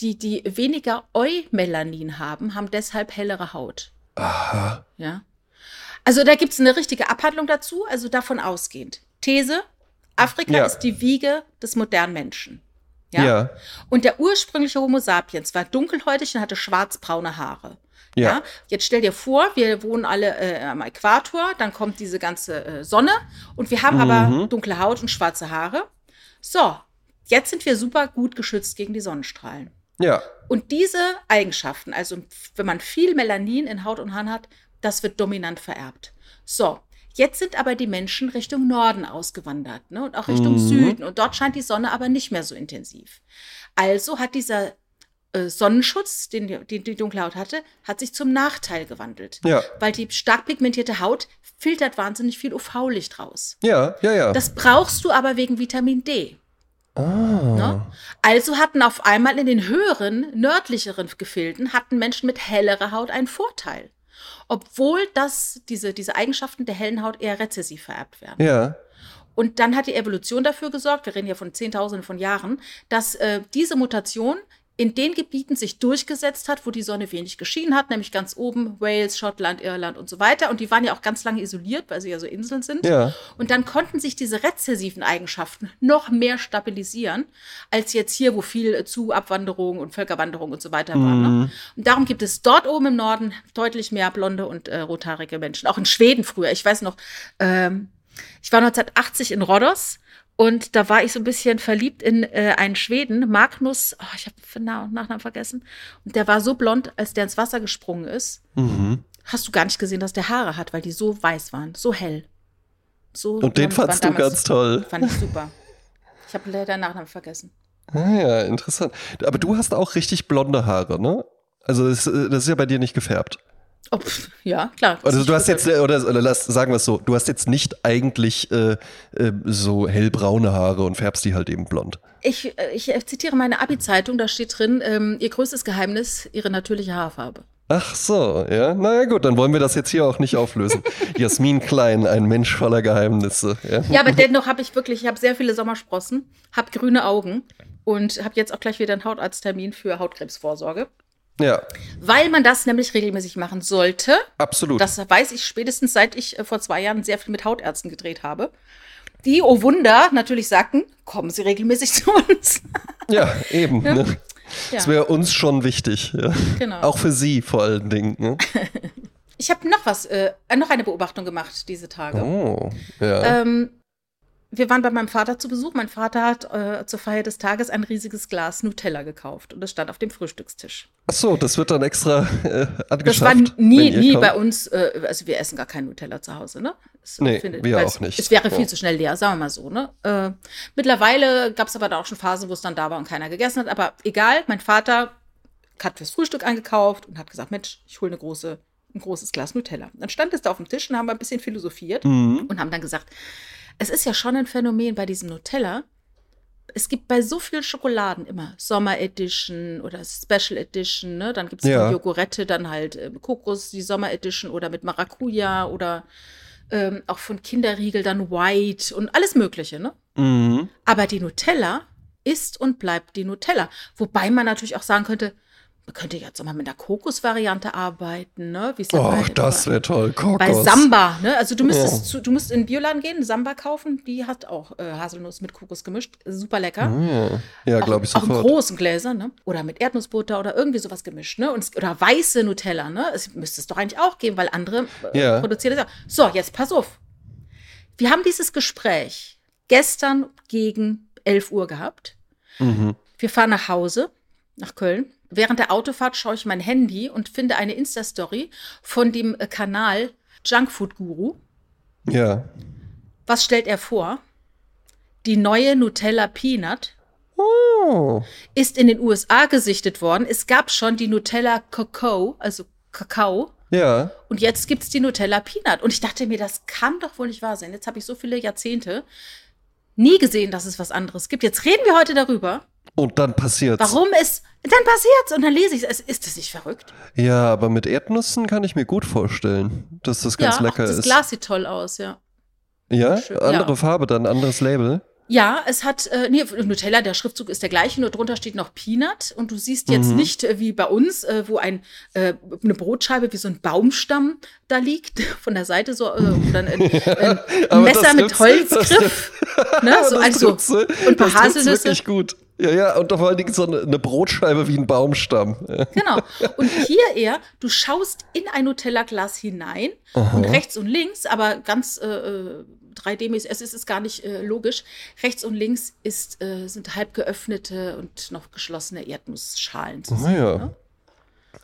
die, die weniger Eumelanin haben, haben deshalb hellere Haut. Aha. Ja. Also, da gibt es eine richtige Abhandlung dazu, also davon ausgehend. These: Afrika Ja. ist die Wiege des modernen Menschen. Ja. Ja. Und der ursprüngliche Homo sapiens war dunkelhäutig und hatte schwarzbraune Haare. Ja. Ja. Jetzt stell dir vor, wir wohnen alle äh, am Äquator, dann kommt diese ganze äh, Sonne und wir haben Mhm. aber dunkle Haut und schwarze Haare. So, jetzt sind wir super gut geschützt gegen die Sonnenstrahlen. Ja. Und diese Eigenschaften, also wenn man viel Melanin in Haut und Haaren hat, das wird dominant vererbt. So, jetzt sind aber die Menschen Richtung Norden ausgewandert ne, und auch Richtung Mhm. Süden. Und dort scheint die Sonne aber nicht mehr so intensiv. Also hat dieser Sonnenschutz, den die, die, dunkle Haut hatte, hat sich zum Nachteil gewandelt. Ja. Weil die stark pigmentierte Haut filtert wahnsinnig viel UV-Licht raus. Ja, ja, ja. Das brauchst du aber wegen Vitamin D. ah. Ne? Also hatten auf einmal in den höheren, nördlicheren Gefilden hatten Menschen mit hellerer Haut einen Vorteil. Obwohl das, diese, diese Eigenschaften der hellen Haut eher rezessiv vererbt werden. Ja. Und dann hat die Evolution dafür gesorgt, wir reden ja von Zehntausenden von Jahren, dass äh, diese Mutation in den Gebieten sich durchgesetzt hat, wo die Sonne wenig geschienen hat, nämlich ganz oben Wales, Schottland, Irland und so weiter. Und die waren ja auch ganz lange isoliert, weil sie ja so Inseln sind. Ja. Und dann konnten sich diese rezessiven Eigenschaften noch mehr stabilisieren, als jetzt hier, wo viel zu Abwanderung und Völkerwanderung und so weiter war. Ne? Und darum gibt es dort oben im Norden deutlich mehr blonde und äh, rothaarige Menschen. Auch in Schweden früher. Ich weiß noch, ähm, ich war 1980 in Rhodos und da war ich so ein bisschen verliebt in äh, einen Schweden, Magnus, oh, ich habe den Nachnamen vergessen. Und der war so blond, als der ins Wasser gesprungen ist. Mhm. Hast du gar nicht gesehen, dass der Haare hat, weil die so weiß waren, so hell. So Und den fandst du ganz toll. Fand ich super. Ich habe leider den Nachnamen vergessen. Ah ja, interessant. Aber du hast auch richtig blonde Haare, ne? Also das, äh, das ist ja bei dir nicht gefärbt. Oh, pf, ja, klar. Also du hast jetzt, oder, oder lass, sagen wir es so, du hast jetzt nicht eigentlich äh, äh, so hellbraune Haare und färbst die halt eben blond. Ich, äh, ich äh, zitiere meine Abi-Zeitung, da steht drin, ähm, ihr größtes Geheimnis, ihre natürliche Haarfarbe. Ach so, ja. Naja gut, dann wollen wir das jetzt hier auch nicht auflösen. [laughs] Jasmin Klein, ein Mensch voller Geheimnisse. Ja. Ja, aber dennoch habe ich wirklich, ich habe sehr viele Sommersprossen, habe grüne Augen und habe jetzt auch gleich wieder einen Hautarzttermin für Hautkrebsvorsorge. Ja, Weil man das nämlich regelmäßig machen sollte. absolut. Das weiß ich spätestens seit ich äh, vor zwei Jahren sehr viel mit Hautärzten gedreht habe. Die, oh Wunder, natürlich sagten, kommen Sie regelmäßig [laughs] zu uns. ja, eben. Ja. Ne? Das wäre uns schon wichtig. Ja. Genau. Auch für Sie vor allen Dingen. Ne? [laughs] Ich habe noch was, äh, noch eine Beobachtung gemacht diese Tage. Oh, ja. Ähm, wir waren bei meinem Vater zu Besuch. Mein Vater hat äh, zur Feier des Tages ein riesiges Glas Nutella gekauft und es stand auf dem Frühstückstisch. Ach so, das wird dann extra äh, Das angeschafft. war nie, nie kommt. bei uns, äh, also wir essen gar kein Nutella zu Hause, ne? Es Nee, wir weil auch nicht. Es wäre viel Ja. zu schnell leer, sagen wir mal so, ne? Äh, mittlerweile gab es aber da auch schon Phasen, wo es dann da war und keiner gegessen hat. Aber egal, mein Vater hat fürs Frühstück eingekauft und hat gesagt, Mensch, ich hole eine große, ein großes Glas Nutella. Dann stand es da auf dem Tisch und haben wir ein bisschen philosophiert Mhm. und haben dann gesagt, es ist ja schon ein Phänomen bei diesem Nutella. Es gibt bei so vielen Schokoladen immer Sommer Edition oder Special Edition, ne? Dann gibt es Ja. die Jogurette, dann halt äh, Kokos, die Sommer Edition oder mit Maracuja oder ähm, auch von Kinderriegel dann White und alles Mögliche, ne? Mhm. Aber die Nutella ist und bleibt die Nutella. Wobei man natürlich auch sagen könnte, man könnte jetzt auch mal mit einer Kokos-Variante arbeiten, ne? Wie ja Och, das wäre toll. Kokos. bei Samba, ne? Also du müsstest Ja. zu, du musst in den Bioladen gehen, Samba kaufen, die hat auch äh, Haselnuss mit Kokos gemischt, super lecker. Ja, ja glaube ich auch in sofort. großen Gläsern, ne? Oder mit Erdnussbutter oder irgendwie sowas gemischt, ne? Und oder weiße Nutella, ne? Es müsste es doch eigentlich auch geben, weil andere äh, Ja. produzieren das auch. So, jetzt pass auf. Wir haben dieses Gespräch gestern gegen 11 Uhr gehabt. Mhm. Wir fahren nach Hause, nach Köln. Während der Autofahrt schaue ich mein Handy und finde eine Insta-Story von dem äh, Kanal Junkfood Guru. Ja. Was stellt er vor? Die neue Nutella Peanut Oh. ist in den USA gesichtet worden. Es gab schon die Nutella Cocoa, also Kakao. Ja. Und jetzt gibt es die Nutella Peanut. Und ich dachte mir, das kann doch wohl nicht wahr sein. Jetzt habe ich so viele Jahrzehnte nie gesehen, dass es was anderes gibt. Jetzt reden wir heute darüber, Und dann passiert's. warum es. Dann passiert's und dann lese ich es. Ist das nicht verrückt? Ja, aber mit Erdnüssen kann ich mir gut vorstellen, dass das ganz ja, lecker auch das ist. Glas sieht toll aus, ja. ja, Schön, andere ja. Farbe, dann anderes Label. Ja, es hat, äh, nee, Nutella, der Schriftzug ist der gleiche, nur drunter steht noch Peanut. Und du siehst jetzt Mhm. nicht äh, wie bei uns, äh, wo ein, äh, eine Brotscheibe wie so ein Baumstamm da liegt, [laughs] von der Seite so, äh, oder ein, ein, [laughs] Messer mit Holzgriff. Ne, [laughs] so, also, trifft's, und ein paar Haselnüsse. wirklich gut. Ja, ja, und vor allen Dingen so eine, Brotscheibe wie ein Baumstamm. Genau. Und hier eher, du schaust in ein Nutella-Glas hinein und rechts und links, aber ganz äh, äh, 3D-mäßig, es ist, ist gar nicht äh, logisch. Rechts und links ist, äh, sind halb geöffnete und noch geschlossene Erdnussschalen zu sehen. Naja. Ne?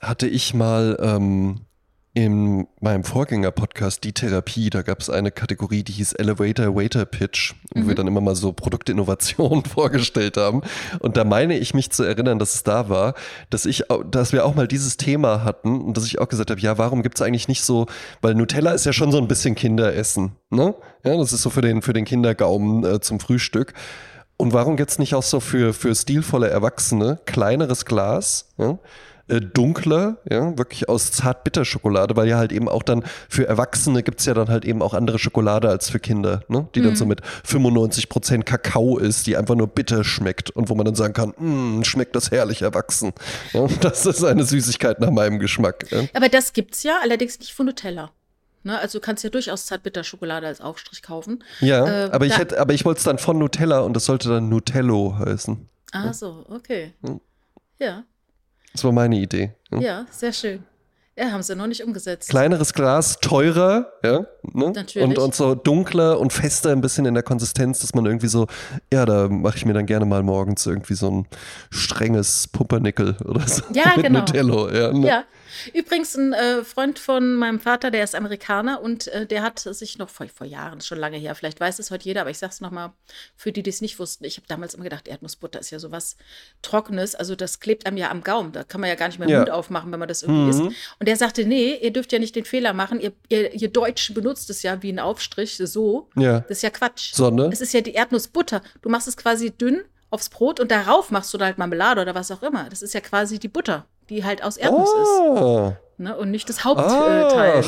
Hatte ich mal ähm, in meinem Vorgänger-Podcast Die Therapie, da gab es eine Kategorie, die hieß Elevator Waiter Pitch, wo Mhm. wir dann immer mal so Produktinnovationen [laughs] vorgestellt haben. Und da meine ich mich zu erinnern, dass es da war, dass ich, dass wir auch mal dieses Thema hatten und dass ich auch gesagt habe, ja, warum gibt es eigentlich nicht so, weil Nutella ist ja schon so ein bisschen Kinderessen, ne? Ja, das ist so für den, für den Kindergaumen äh, zum Frühstück. Und warum gibt es nicht auch so für, für stilvolle Erwachsene kleineres Glas, ja? Äh, dunkler, ja, wirklich aus Zartbitterschokolade, weil ja halt eben auch dann für Erwachsene gibt es ja dann halt eben auch andere Schokolade als für Kinder, ne? die mhm. dann so mit 95% Kakao ist, die einfach nur bitter schmeckt und wo man dann sagen kann, mm, schmeckt das herrlich erwachsen. Ja, [laughs] das ist eine Süßigkeit nach meinem Geschmack. Ja. Aber das gibt's ja, allerdings nicht von Nutella. Ne? Also du kannst ja durchaus Zartbitterschokolade als Aufstrich kaufen. Ja, äh, aber, ich hätte, aber ich wollte es dann von Nutella und das sollte dann Nutello heißen. Ah, so, okay. Ja. Das war meine Idee. Ja, sehr schön. Ja, haben sie noch nicht umgesetzt. Kleineres Glas, teurer, ja. Ne? Natürlich. Und, und so dunkler und fester ein bisschen in der Konsistenz, dass man irgendwie so, ja, da mache ich mir dann gerne mal morgens irgendwie so ein strenges Pumpernickel oder so. Ja, [laughs] mit genau. Nutello, ja. Ne? Ja. Übrigens ein äh, Freund von meinem Vater, der ist Amerikaner und äh, der hat sich noch vor, vor Jahren, schon lange her, vielleicht weiß es heute jeder, aber ich sage es nochmal für die, die es nicht wussten. Ich habe damals immer gedacht, Erdnussbutter ist ja sowas Trockenes, also das klebt einem ja am Gaumen. Da kann man ja gar nicht mehr den ja. Mund aufmachen, wenn man das irgendwie mhm. isst. Und der sagte, nee, ihr dürft ja nicht den Fehler machen, ihr, ihr, ihr Deutschen benutzt es ja wie ein Aufstrich, so. Ja. Das ist ja Quatsch. Sonne. Es ist ja die Erdnussbutter. Du machst es quasi dünn aufs Brot und darauf machst du da halt Marmelade oder was auch immer. Das ist ja quasi die Butter, die halt aus Erdnuss oh. ist. Ne? Und nicht das Hauptteil. Ne?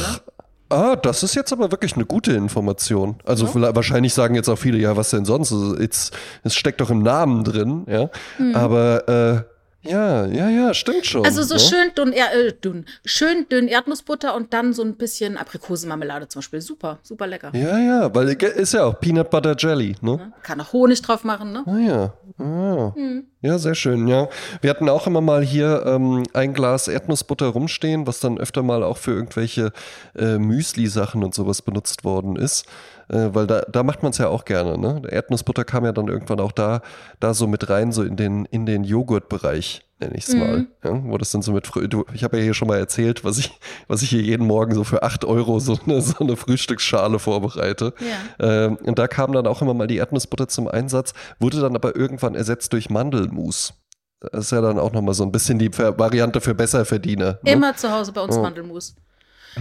Ah, das ist jetzt aber wirklich eine gute Information. Also ja. wahrscheinlich sagen jetzt auch viele, ja, was denn sonst? Es steckt doch im Namen drin, ja. Mhm. Aber äh, ja, ja, ja, stimmt schon. Also so ne? schön dünn, äh, dünn, schön dünn Erdnussbutter und dann so ein bisschen Aprikosenmarmelade zum Beispiel. Super, super lecker. Ja, ja, weil ist ja auch Peanut Butter Jelly, ne? Kann auch Honig drauf machen, ne? Ah ja, ah. Mhm. ja, sehr schön, ja. Wir hatten auch immer mal hier ähm, ein Glas Erdnussbutter rumstehen, was dann öfter mal auch für irgendwelche äh, Müsli-Sachen und sowas benutzt worden ist äh, weil da, da macht man es ja auch gerne. Ne? Erdnussbutter kam ja dann irgendwann auch da, da so mit rein, so in den, in den Joghurtbereich, nenne ich es mhm. mal. Ja? Wo das dann so mit Früh du, Ich habe ja hier schon mal erzählt, was ich, was ich hier jeden Morgen so für 8 Euro so eine, so eine Frühstücksschale vorbereite. Ja. Ähm, und da kam dann auch immer mal die Erdnussbutter zum Einsatz, wurde dann aber irgendwann ersetzt durch Mandelmus. Das ist ja dann auch nochmal so ein bisschen die Variante für Besserverdiener. Ne? Immer zu Hause bei uns oh. Mandelmus.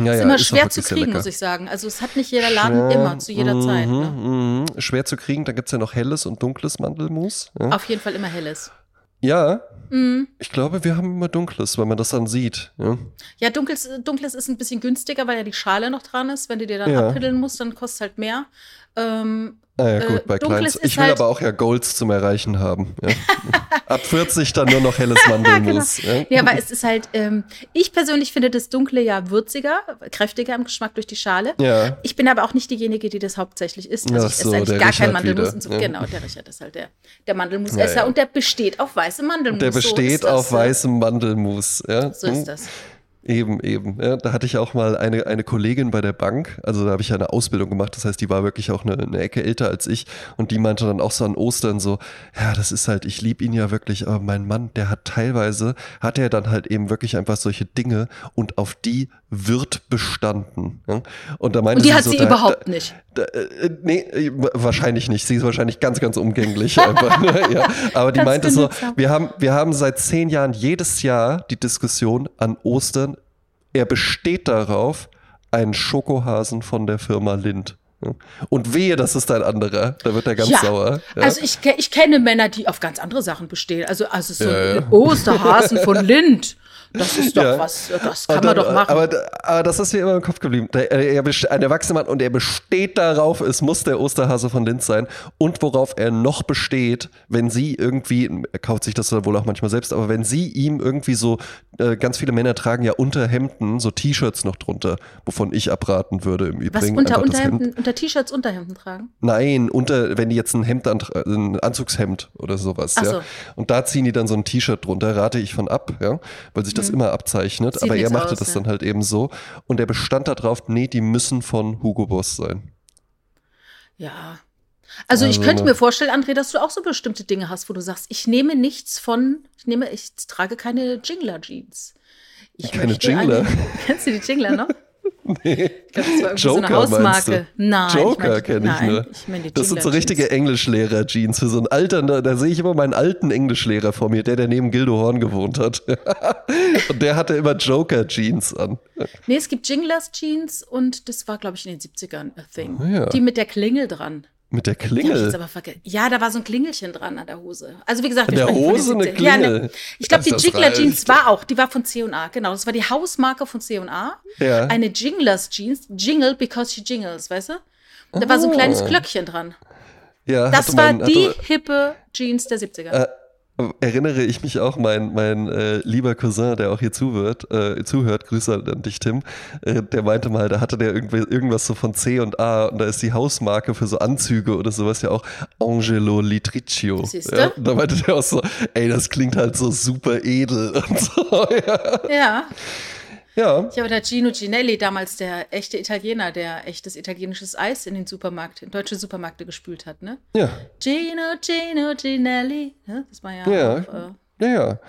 Ja, ist ja, immer ist schwer zu kriegen, muss ich sagen. Also es hat nicht jeder Laden schwer, immer, zu jeder mm, Zeit. Ne? Mm, schwer zu kriegen, da gibt es ja noch helles und dunkles Mandelmus. Ja. Auf jeden Fall immer helles. Ja, mhm. ich glaube, wir haben immer dunkles, weil man das dann sieht. Ja, ja dunkles, dunkles ist ein bisschen günstiger, weil ja die Schale noch dran ist. Wenn du dir dann ja. abhiddeln musst, dann kostet es halt mehr. Ähm, Ah ja, gut, äh, bei Kleins. Ich will halt aber auch ja Golds zum Erreichen haben. Ja. [laughs] Ab 40 dann nur noch helles Mandelmus. genau. ja. ja, aber es ist halt, ähm, ich persönlich finde das Dunkle ja würziger, kräftiger im Geschmack durch die Schale. Ja. Ich bin aber auch nicht diejenige, die das hauptsächlich isst. Also Ach ich esse eigentlich gar Richard kein Mandelmus. Und so. ja. Genau, der Richard ist halt der, der Mandelmusesser ja, und der besteht auf weißem Mandelmus. Der besteht so auf weißem Mandelmus. Ja. So ist hm. das. Eben, eben. Ja, da hatte ich auch mal eine, eine Kollegin bei der Bank, also da habe ich ja eine Ausbildung gemacht, das heißt, die war wirklich auch eine, eine Ecke älter als ich und die meinte dann auch so an Ostern so, ja, das ist halt, ich liebe ihn ja wirklich, aber mein Mann, der hat teilweise, hat er dann halt eben wirklich einfach solche Dinge und auf die wird bestanden. Ja? Und da meinte und die sie hat so, sie da, überhaupt da, nicht. Da, äh, nee, wahrscheinlich nicht. Sie ist wahrscheinlich ganz, ganz umgänglich [laughs] einfach. Ne? ja. Aber die meinte so, wir haben, wir haben seit zehn Jahren jedes Jahr die Diskussion an Ostern, er besteht darauf, einen Schokohasen von der Firma Lind. Und wehe, das ist ein anderer. Da wird er ganz ja. sauer. Ja. Also ich, ich kenne Männer, die auf ganz andere Sachen bestehen. Also, also so ja, Osterhasen von Lind. Das ist doch was, das kann dann, man doch machen. Aber, aber, das ist mir immer im Kopf geblieben. Der, er, ein erwachsener Mann und er besteht darauf, es muss der Osterhase von Linz sein. Und worauf er noch besteht, wenn sie irgendwie, er kauft sich das wohl auch manchmal selbst, aber wenn sie ihm irgendwie so, äh, ganz viele Männer tragen ja unter Hemden so T-Shirts noch drunter, wovon ich abraten würde im Übrigen. Was, unter, Unterhemden, unter T-Shirts Unterhemden tragen? Nein, unter, wenn die jetzt ein Hemd, ein Anzugshemd oder sowas, Ach ja. So. Und da ziehen die dann so ein T-Shirt drunter, rate ich von ab, ja, weil sich das mhm. immer abzeichnet. Sieht aber er machte aus, das ja. dann halt eben so. Und er bestand darauf, nee, die müssen von Hugo Boss sein. Ja. Also, also ich könnte mir vorstellen, André, dass du auch so bestimmte Dinge hast, wo du sagst, ich nehme nichts von, ich nehme, ich trage keine Jingler-Jeans. Ich keine Jingler? Eine, [laughs] kennst du die Jingler noch? Nee. Ich glaub, das war Joker, so eine Hausmarke. Nein. Joker kenne ich nur. Ich mein das sind so richtige Englischlehrer-Jeans. Für so einen alten, da, da sehe ich immer meinen alten Englischlehrer vor mir, der, der neben Gildo Horn gewohnt hat. [laughs] und der hatte immer Joker-Jeans an. Nee, es gibt Jinglers-Jeans und das war, glaube ich, in den 70ern a thing. Oh, ja. Die mit der Klingel dran. Mit der Klingel? Ja, da war so ein Klingelchen dran an der Hose. Also wie gesagt, An der Hose eine 70ern. Ja, Klingel? ne, ich glaube, die Jiggler reicht. Jeans war auch, die war von C&A, genau. Das war die Hausmarke von C&A. Ja. Eine Jinglers Jeans, Jingle because she jingles, weißt du? Da war so ein kleines Ah. Glöckchen dran. Ja, Das war mein- die hippe Jeans der 70er. Äh, erinnere ich mich auch, mein, mein äh, lieber Cousin, der auch hier zuhört, äh, zuhört, Grüße an dich, Tim, äh, der meinte mal, da hatte der irgendwie, irgendwas so von C und A und da ist die Hausmarke für so Anzüge oder sowas ja auch Angelo Litriccio. Ja, da meinte der auch so, ey, das klingt halt so super edel und so, [laughs] ja. ja. Ja, Ich habe da Gino Ginelli, damals der echte Italiener, der echtes italienisches Eis in den Supermarkt, in deutsche Supermärkte gespült hat, ne? ja, Gino, Gino Ginelli. Ja, das war ja, Ja. auch, äh, ja, ja.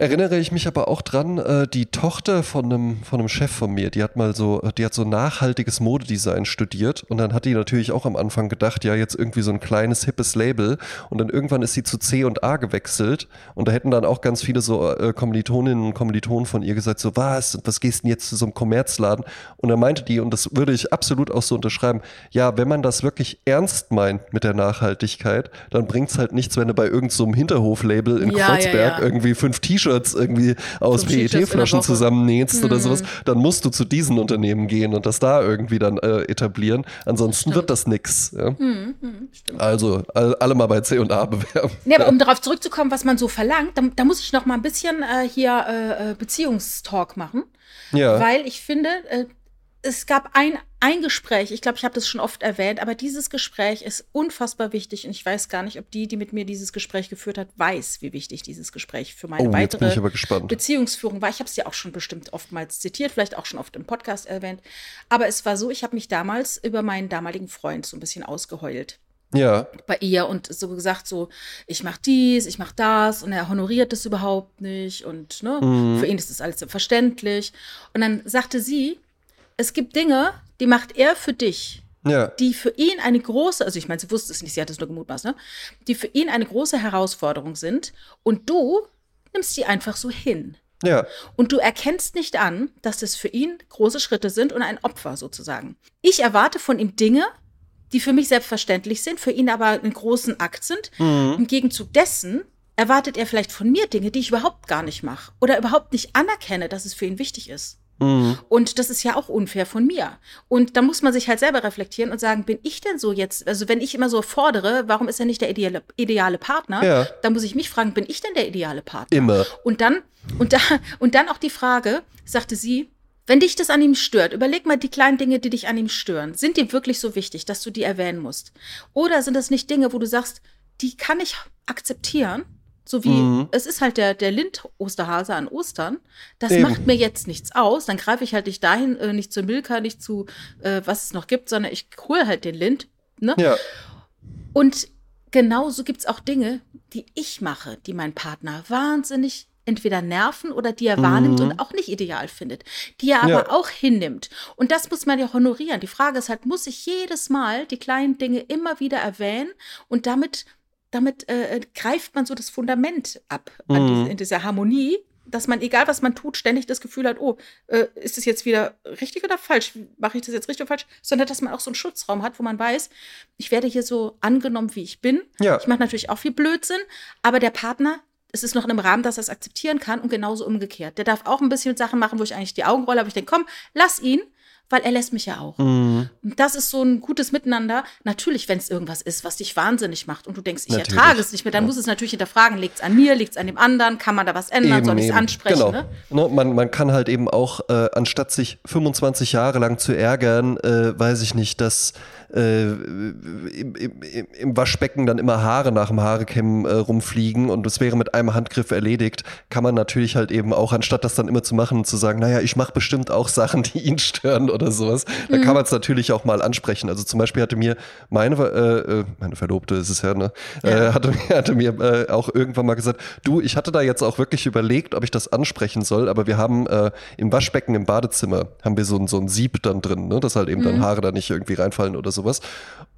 Erinnere ich mich aber auch dran, äh, die Tochter von einem, von einem Chef von mir, die hat mal so, die hat so nachhaltiges Modedesign studiert und dann hat die natürlich auch am Anfang gedacht, ja, jetzt irgendwie so ein kleines, hippes Label und dann irgendwann ist sie zu C und A gewechselt und da hätten dann auch ganz viele so äh, Kommilitoninnen und Kommilitonen von ihr gesagt, so was, was gehst du denn jetzt zu so einem Kommerzladen? Und dann meinte die, und das würde ich absolut auch so unterschreiben, ja, wenn man das wirklich ernst meint mit der Nachhaltigkeit, dann bringt's halt nichts, wenn du bei irgendeinem so Hinterhoflabel in Ja, ja, Kreuzberg ja. irgendwie fünf T-Shirts irgendwie aus T-Shirts in der PET-Flaschen zusammennähst oder Mhm. sowas, dann musst du zu diesen Unternehmen gehen und das da irgendwie dann äh, etablieren. Ansonsten wird das nix. Ja? Mhm, stimmt. Also all, alle mal bei C und A bewerben. Nee, aber um darauf zurückzukommen, was man so verlangt, da, da muss ich noch mal ein bisschen äh, hier äh, äh, Beziehungstalk machen, Ja. weil ich finde, äh, es gab ein, ein Gespräch, ich glaube, ich habe das schon oft erwähnt, aber dieses Gespräch ist unfassbar wichtig und ich weiß gar nicht, ob die, die mit mir dieses Gespräch geführt hat, weiß, wie wichtig dieses Gespräch für meine oh, weitere. Beziehungsführung war. Ich habe es ja auch schon bestimmt oftmals zitiert, vielleicht auch schon oft im Podcast erwähnt. Aber es war so, ich habe mich damals über meinen damaligen Freund so ein bisschen ausgeheult Ja. bei ihr und so gesagt, so, ich mach dies, ich mach das und er honoriert das überhaupt nicht und ne, Mhm. für ihn ist das alles selbstverständlich. Und dann sagte sie, es gibt Dinge, die macht er für dich, Ja. die für ihn eine große, also ich meine, sie wusste es nicht, sie hat es nur gemutmaßt, ne, die für ihn eine große Herausforderung sind und du nimmst die einfach so hin. Ja. Und du erkennst nicht an, dass das für ihn große Schritte sind und ein Opfer sozusagen. Ich erwarte von ihm Dinge, die für mich selbstverständlich sind, für ihn aber einen großen Akt sind. Mhm. Im Gegenzug dessen erwartet er vielleicht von mir Dinge, die ich überhaupt gar nicht mache oder überhaupt nicht anerkenne, dass es für ihn wichtig ist. Mhm. Und das ist ja auch unfair von mir. Und da muss man sich halt selber reflektieren und sagen, bin ich denn so jetzt, also wenn ich immer so fordere, warum ist er nicht der ideale, ideale Partner? Ja. Dann muss ich mich fragen, bin ich denn der ideale Partner? Immer. Und dann, und, da, und dann auch die Frage, sagte sie, wenn dich das an ihm stört, überleg mal die kleinen Dinge, die dich an ihm stören. Sind die wirklich so wichtig, dass du die erwähnen musst? Oder sind das nicht Dinge, wo du sagst, die kann ich akzeptieren? So wie, Mhm. es ist halt der, der Lind-Osterhase an Ostern. Das Eben. macht mir jetzt nichts aus. Dann greife ich halt nicht dahin, äh, nicht zu Milka, nicht zu, äh, was es noch gibt, sondern ich hole halt den Lind. Ne? Ja. Und genauso gibt es auch Dinge, die ich mache, die mein Partner wahnsinnig entweder nerven oder die er wahrnimmt Mhm. und auch nicht ideal findet, die er aber Ja. auch hinnimmt. Und das muss man ja honorieren. Die Frage ist halt, muss ich jedes Mal die kleinen Dinge immer wieder erwähnen und damit, damit äh, greift man so das Fundament ab Mhm. diese, in dieser Harmonie, dass man, egal was man tut, ständig das Gefühl hat, oh, äh, ist das jetzt wieder richtig oder falsch? Mache ich das jetzt richtig oder falsch? Sondern dass man auch so einen Schutzraum hat, wo man weiß, ich werde hier so angenommen, wie ich bin. Ja. Ich mache natürlich auch viel Blödsinn, aber der Partner, es ist noch in einem Rahmen, dass er es akzeptieren kann und genauso umgekehrt. Der darf auch ein bisschen Sachen machen, wo ich eigentlich die Augen rolle, aber ich denke, komm, lass ihn, weil er lässt mich ja auch. Mhm. Und das ist so ein gutes Miteinander. Natürlich, wenn es irgendwas ist, was dich wahnsinnig macht und du denkst, ich Natürlich. ertrage es nicht mehr, dann muss es natürlich hinterfragen, liegt es an mir, liegt es an dem anderen, kann man da was ändern, soll ich es ansprechen? Genau. Ne? Ne, man, man kann halt eben auch, äh, anstatt sich 25 Jahre lang zu ärgern, äh, weiß ich nicht, dass äh, im, im, im Waschbecken dann immer Haare nach dem Haarekämmen äh, rumfliegen und es wäre mit einem Handgriff erledigt, kann man natürlich halt eben auch, anstatt das dann immer zu machen und zu sagen, naja, ich mache bestimmt auch Sachen, die ihn stören oder sowas, da Mhm. kann man es natürlich auch mal ansprechen. Also zum Beispiel hatte mir meine, äh, äh, meine Verlobte ist es ja, ne, Ja. Äh, hatte, mir- hatte mir auch irgendwann mal gesagt, du, ich hatte da jetzt auch wirklich überlegt, ob ich das ansprechen soll, aber wir haben im Waschbecken im Badezimmer haben wir so ein, so ein Sieb dann drin, ne, dass halt eben dann Haare da nicht irgendwie reinfallen oder sowas.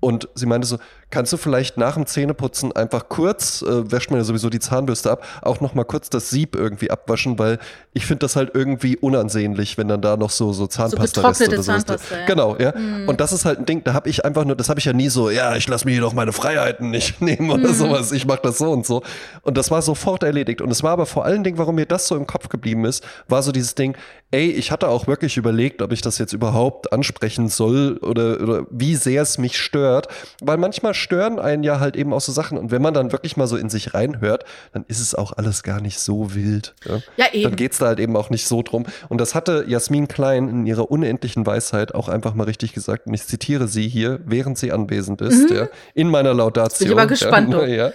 Und sie meinte so, kannst du vielleicht nach dem Zähneputzen einfach kurz, äh, wäscht man ja sowieso die Zahnbürste ab, auch noch mal kurz das Sieb irgendwie abwaschen, weil ich finde das halt irgendwie unansehnlich, wenn dann da noch so, so Zahnpasta-Reste oder sowas. Zahnpasta, ja. Genau, ja. Mhm. Und das ist halt ein Ding, da habe ich einfach nur, das habe ich ja nie so, ja, ich lasse mir hier doch meine Freiheiten nicht [laughs] nehmen oder mhm. sowas, ich mache das so und so. Und das war sofort erledigt. Und es war aber vor allen Dingen, warum mir das so im Kopf geblieben ist, war so dieses Ding, ey, ich hatte auch wirklich überlegt, ob ich das jetzt überhaupt ansprechen soll oder, oder wie sehr es mich stört. Weil manchmal stören einen ja halt eben auch so Sachen. Und wenn man dann wirklich mal so in sich reinhört, dann ist es auch alles gar nicht so wild. Ja, ja eben. Dann geht es da halt eben auch nicht so drum. Und das hatte Jasmin Klein in ihrer unendlichen Weisheit auch einfach mal richtig gesagt. Und ich zitiere sie hier, während sie anwesend ist, mhm. ja, in meiner Laudatio. Bin ich aber gespannt. Ja, [laughs] ja.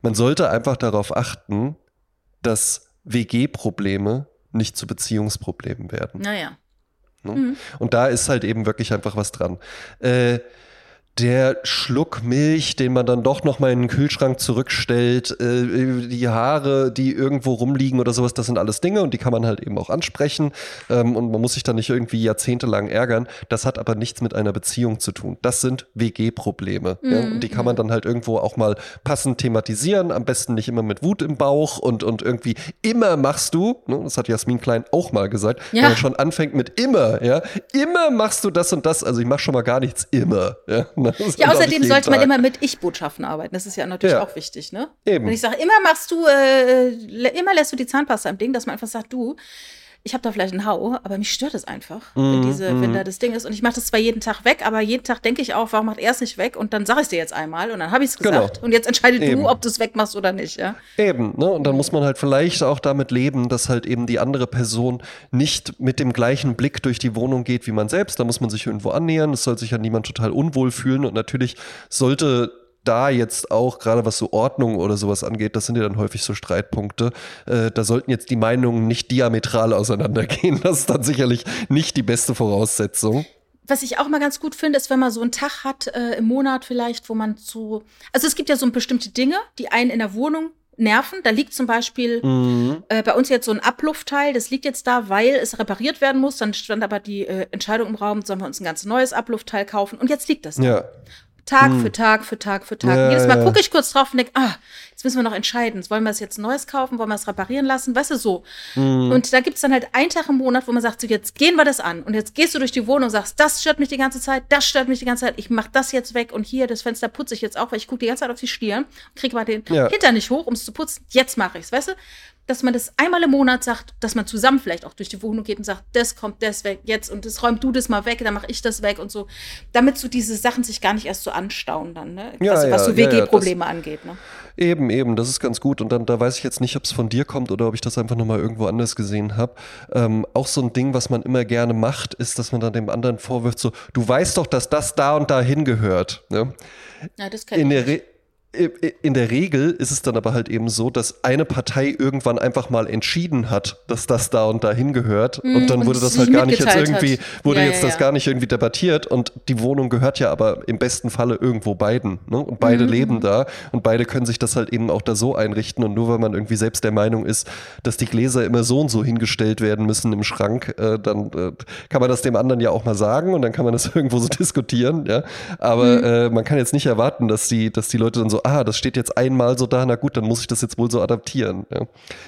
Man sollte einfach darauf achten, dass WG-Probleme nicht zu Beziehungsproblemen werden. Naja. Ne? Mhm. Und da ist halt eben wirklich einfach was dran. Äh, der Schluck Milch, den man dann doch noch mal in den Kühlschrank zurückstellt, äh, die Haare, die irgendwo rumliegen oder sowas, das sind alles Dinge und die kann man halt eben auch ansprechen ähm, und man muss sich da nicht irgendwie jahrzehntelang ärgern. Das hat aber nichts mit einer Beziehung zu tun. Das sind WG-Probleme mhm. ja? und die kann man dann halt irgendwo auch mal passend thematisieren, am besten nicht immer mit Wut im Bauch und, und irgendwie immer machst du, ne? das hat Jasmin Klein auch mal gesagt, ja. wenn man schon anfängt mit immer, ja, immer machst du das und das, also ich mache schon mal gar nichts immer, ja. [laughs] ja, außerdem sollte man immer mit Ich-Botschaften arbeiten. Das ist ja natürlich ja. auch wichtig, ne? Eben. Wenn ich sage, immer machst du, äh, immer lässt du die Zahnpasta im Ding, dass man einfach sagt, du, ich habe da vielleicht einen Hau, aber mich stört es einfach, mm, wenn, mhm, diese, mm. wenn mhm. da das Ding ist. Und ich mache das zwar jeden Tag weg, aber jeden Tag denke ich auch, warum macht er es nicht weg? Und dann sage ich es dir jetzt einmal und dann habe ich es genau. gesagt. Genau. Und jetzt entscheide eben. du, ob du es wegmachst oder nicht. Ja? Eben, ne? Und dann muss man halt vielleicht auch damit leben, dass halt eben die andere Person nicht mit dem gleichen Blick durch die Wohnung geht wie man selbst. Da muss man sich irgendwo annähern. Es soll sich ja niemand total unwohl fühlen. Und natürlich sollte da jetzt auch, gerade was so Ordnung oder sowas angeht, das sind ja dann häufig so Streitpunkte, äh, da sollten jetzt die Meinungen nicht diametral auseinandergehen. Das ist dann sicherlich nicht die beste Voraussetzung. Was ich auch mal ganz gut finde, ist, wenn man so einen Tag hat äh, im Monat vielleicht, wo man so, also es gibt ja so bestimmte Dinge, die einen in der Wohnung nerven. Da liegt zum Beispiel mhm. äh, bei uns jetzt so ein Abluftteil, das liegt jetzt da, weil es repariert werden muss. Dann stand aber die äh, Entscheidung im Raum, sollen wir uns ein ganz neues Abluftteil kaufen? Und jetzt liegt das da. Ja. Tag hm. für Tag für Tag für Tag. Ja, Jedes Mal gucke ich kurz drauf und denke, ah, jetzt müssen wir noch entscheiden. Wollen wir es jetzt Neues kaufen? Wollen wir es reparieren lassen? Weißt du, so. Hm. Und da gibt es dann halt einen Tag im Monat, wo man sagt, so, jetzt gehen wir das an. Und jetzt gehst du durch die Wohnung und sagst, das stört mich die ganze Zeit, das stört mich die ganze Zeit, ich mach das jetzt weg und hier, das Fenster putze ich jetzt auch, weil ich gucke die ganze Zeit auf die Stieren, kriege mal den ja. Hintern nicht hoch, um es zu putzen. Jetzt mache ich es, weißt du? dass man das einmal im Monat sagt, dass man zusammen vielleicht auch durch die Wohnung geht und sagt, das kommt das weg jetzt und das räumt du das mal weg, dann mache ich das weg und so, damit so diese Sachen sich gar nicht erst so anstauen dann, ne? Ja, was, ja, so WG-Probleme ja, angeht, ne? Eben, eben, das ist ganz gut. Und dann, da weiß ich jetzt nicht, ob es von dir kommt oder ob ich das einfach nochmal irgendwo anders gesehen habe. Ähm, auch so ein Ding, was man immer gerne macht, ist, dass man dann dem anderen vorwirft, so, du weißt doch, dass das da und da hingehört. Ne? Ja, das kann ich nicht in der Regel ist es dann aber halt eben so, dass eine Partei irgendwann einfach mal entschieden hat, dass das da und da hingehört. Mm, und dann und wurde das halt gar nicht jetzt irgendwie, wurde ja, jetzt ja, das ja. gar nicht irgendwie debattiert. Und die Wohnung gehört ja aber im besten Falle irgendwo beiden. Ne? Und beide mm. leben da und beide können sich das halt eben auch da so einrichten. Und nur weil man irgendwie selbst der Meinung ist, dass die Gläser immer so und so hingestellt werden müssen im Schrank, äh, dann äh, kann man das dem anderen ja auch mal sagen und dann kann man das [laughs] irgendwo so diskutieren. Ja? Aber mm. äh, man kann jetzt nicht erwarten, dass die, dass die Leute dann so ah, das steht jetzt einmal so da, na gut, dann muss ich das jetzt wohl so adaptieren. Ja.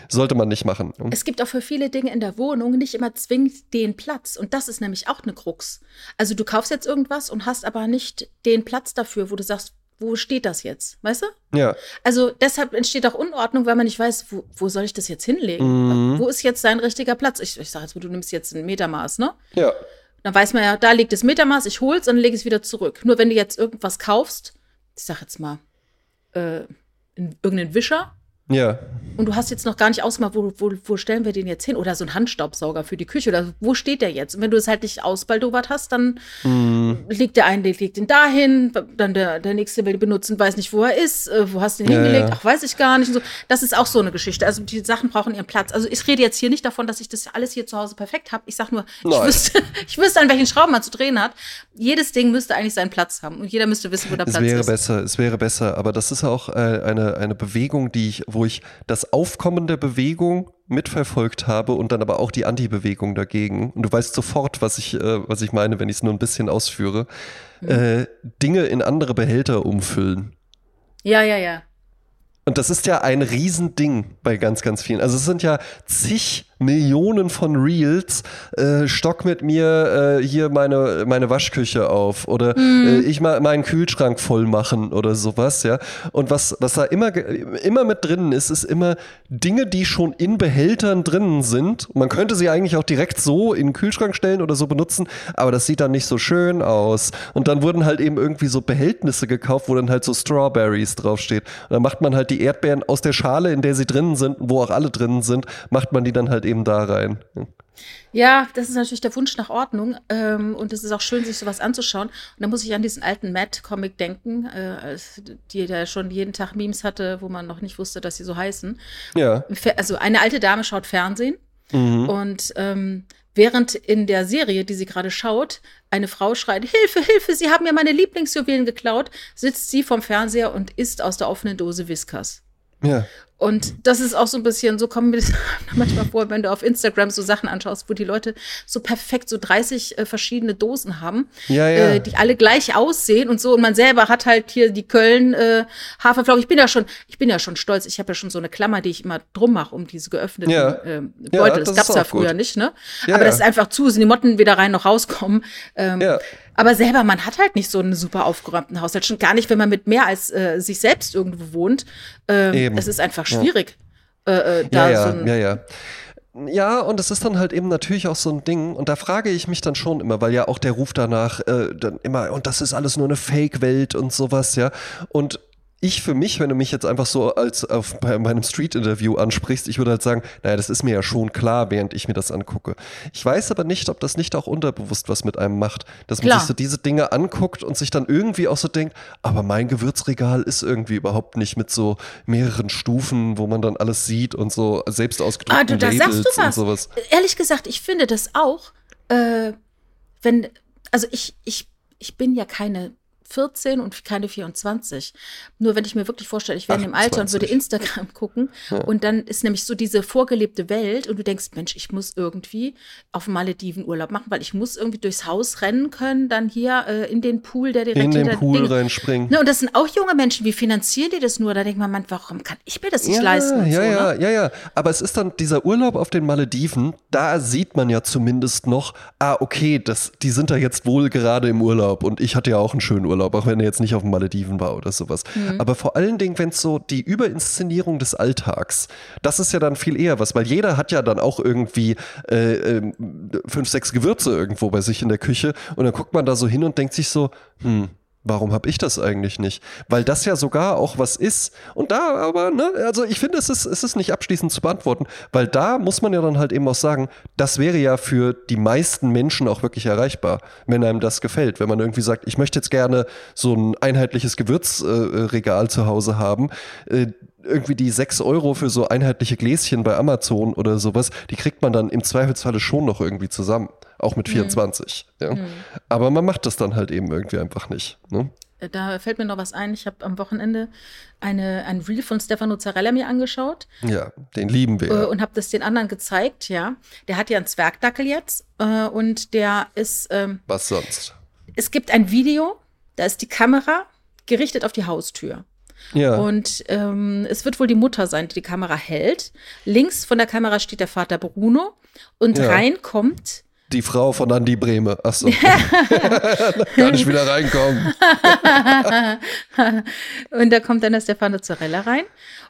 Sollte man nicht machen. Es gibt auch für viele Dinge in der Wohnung nicht immer zwingend den Platz. Und das ist nämlich auch eine Krux. Also du kaufst jetzt irgendwas und hast aber nicht den Platz dafür, wo du sagst, wo steht das jetzt? Weißt du? Ja. Also deshalb entsteht auch Unordnung, weil man nicht weiß, wo, wo soll ich das jetzt hinlegen? Mhm. Wo ist jetzt sein richtiger Platz? Ich, ich sage jetzt, du nimmst jetzt ein Metermaß, ne? Ja. Dann weiß man ja, da liegt das Metermaß, ich hol's und lege es wieder zurück. Nur wenn du jetzt irgendwas kaufst, ich sag jetzt mal, äh, irgendeinen Wischer ja. Und du hast jetzt noch gar nicht ausgemacht, wo, wo, wo stellen wir den jetzt hin? Oder so ein Handstaubsauger für die Küche. Oder wo steht der jetzt? Und wenn du es halt nicht ausbaldobert hast, dann mm. liegt der eine, der legt den dahin, dann der, der nächste will den benutzen, weiß nicht, wo er ist, äh, wo hast du den ja, hingelegt? Ja. Ach, weiß ich gar nicht. so. Das ist auch so eine Geschichte. Also die Sachen brauchen ihren Platz. Also ich rede jetzt hier nicht davon, dass ich das alles hier zu Hause perfekt habe. Ich sag nur, ich wüsste, [laughs] ich wüsste, an welchen Schrauben man zu drehen hat. Jedes Ding müsste eigentlich seinen Platz haben. Und jeder müsste wissen, wo der es Platz wäre ist. Besser, es wäre besser. Aber das ist auch äh, eine, eine Bewegung, die ich, wo ich das Aufkommen der Bewegung mitverfolgt habe und dann aber auch die Anti-Bewegung dagegen. Und du weißt sofort, was ich, äh, was ich meine, wenn ich es nur ein bisschen ausführe. Mhm. Äh, Dinge in andere Behälter umfüllen. Ja, ja, ja. Und das ist ja ein Riesending bei ganz, ganz vielen. Also es sind ja zig Millionen von Reels, äh, stock mit mir äh, hier meine, meine Waschküche auf oder mhm. äh, ich mal meinen Kühlschrank voll machen oder sowas, ja. Und was, was da immer, immer mit drinnen ist, ist immer Dinge, die schon in Behältern drinnen sind. Man könnte sie eigentlich auch direkt so in den Kühlschrank stellen oder so benutzen, aber das sieht dann nicht so schön aus. Und dann wurden halt eben irgendwie so Behältnisse gekauft, wo dann halt so Strawberries draufsteht. Und dann macht man halt die Erdbeeren aus der Schale, in der sie drinnen sind, wo auch alle drinnen sind, macht man die dann halt eben da rein. Ja, das ist natürlich der Wunsch nach Ordnung. Ähm, und es ist auch schön, sich sowas anzuschauen. Und da muss ich an diesen alten Matt-Comic denken, äh, die der schon jeden Tag Memes hatte, wo man noch nicht wusste, dass sie so heißen. Ja. Also eine alte Dame schaut Fernsehen. Mhm. Und ähm, während in der Serie, die sie gerade schaut, eine Frau schreit, Hilfe, Hilfe, Sie haben mir meine Lieblingsjuwelen geklaut, sitzt sie vom Fernseher und isst aus der offenen Dose Whiskas. Ja. Und das ist auch so ein bisschen, so kommen mir das [laughs] manchmal vor, wenn du auf Instagram so Sachen anschaust, wo die Leute so perfekt so 30 äh, verschiedene Dosen haben, ja, ja. Äh, die alle gleich aussehen und so. Und man selber hat halt hier die Köln äh, Haferflocken. Ich bin ja schon, ich bin ja schon stolz. Ich habe ja schon so eine Klammer, die ich immer drum mache, um diese geöffneten ja. äh, Beutel. das, das gab's ja früher gut. nicht, ne? Aber das ist einfach zu, sind die Motten wieder rein noch rauskommen. Ähm, ja. Aber selber, man hat halt nicht so einen super aufgeräumten Haushalt. Schon gar nicht, wenn man mit mehr als äh, sich selbst irgendwo wohnt. Ähm, es ist einfach schwierig. Ja. Äh, äh, da ja, ja, so ja, ja. Ja, und es ist dann halt eben natürlich auch so ein Ding, und da frage ich mich dann schon immer, weil ja auch der Ruf danach äh, dann immer, und das ist alles nur eine Fake-Welt und sowas, ja. Und ich für mich, wenn du mich jetzt einfach so als auf bei meinem Street-Interview ansprichst, ich würde halt sagen, naja, das ist mir ja schon klar, während ich mir das angucke. Ich weiß aber nicht, ob das nicht auch unterbewusst was mit einem macht, dass man klar. sich so diese Dinge anguckt und sich dann irgendwie auch so denkt, aber mein Gewürzregal ist irgendwie überhaupt nicht mit so mehreren Stufen, wo man dann alles sieht und so selbst ausgedrückt. ah, du, da Labels sagst du was. und sowas. Ehrlich gesagt, ich finde das auch, äh, wenn, also ich, ich, ich bin ja keine 14 und keine 24. Nur wenn ich mir wirklich vorstelle, ich wäre im Alter und würde Instagram [laughs] gucken ja. und dann ist nämlich so diese vorgelebte Welt und du denkst, Mensch, ich muss irgendwie auf Malediven Urlaub machen, weil ich muss irgendwie durchs Haus rennen können, dann hier äh, in den Pool, der direkt in den Pool Dinge. reinspringen. Ne, und das sind auch junge Menschen, wie finanzieren die das nur? Da denkt man, man warum kann ich mir das nicht ja, leisten? Ja, so, ja, ne? ja, ja. Aber es ist dann dieser Urlaub auf den Malediven, da sieht man ja zumindest noch, ah, okay, das, die sind da jetzt wohl gerade im Urlaub und ich hatte ja auch einen schönen Urlaub. Urlaub, auch wenn er jetzt nicht auf den Malediven war oder sowas. Mhm. Aber vor allen Dingen, wenn es so die Überinszenierung des Alltags, das ist ja dann viel eher was, weil jeder hat ja dann auch irgendwie äh, äh, fünf, sechs Gewürze irgendwo bei sich in der Küche und dann guckt man da so hin und denkt sich so, hm, warum habe ich das eigentlich nicht? Weil das ja sogar auch was ist. Und da aber, ne, also ich finde, es ist, es ist nicht abschließend zu beantworten, weil da muss man ja dann halt eben auch sagen, das wäre ja für die meisten Menschen auch wirklich erreichbar, wenn einem das gefällt. Wenn man irgendwie sagt, ich möchte jetzt gerne so ein einheitliches Gewürzregal äh, zu Hause haben. Äh, irgendwie die sechs Euro für so einheitliche Gläschen bei Amazon oder sowas, die kriegt man dann im Zweifelsfalle schon noch irgendwie zusammen auch mit 24. Mhm. Ja. Mhm. Aber man macht das dann halt eben irgendwie einfach nicht. Ne? Äh, da fällt mir noch was ein. Ich habe am Wochenende eine, ein Reel von Stefano Zarella mir angeschaut. Ja, den lieben wir. Äh, und habe das den anderen gezeigt, ja. Der hat ja einen Zwergdackel jetzt äh, und der ist. Ähm, was sonst? Es gibt ein Video, da ist die Kamera gerichtet auf die Haustür. Ja. Und ähm, es wird wohl die Mutter sein, die die Kamera hält. Links von der Kamera steht der Vater Bruno und ja. rein kommt die Frau von Andi Breme. Achso. Kann [laughs] ich wieder reinkommen. [laughs] und da kommt dann der Stefano Zarella rein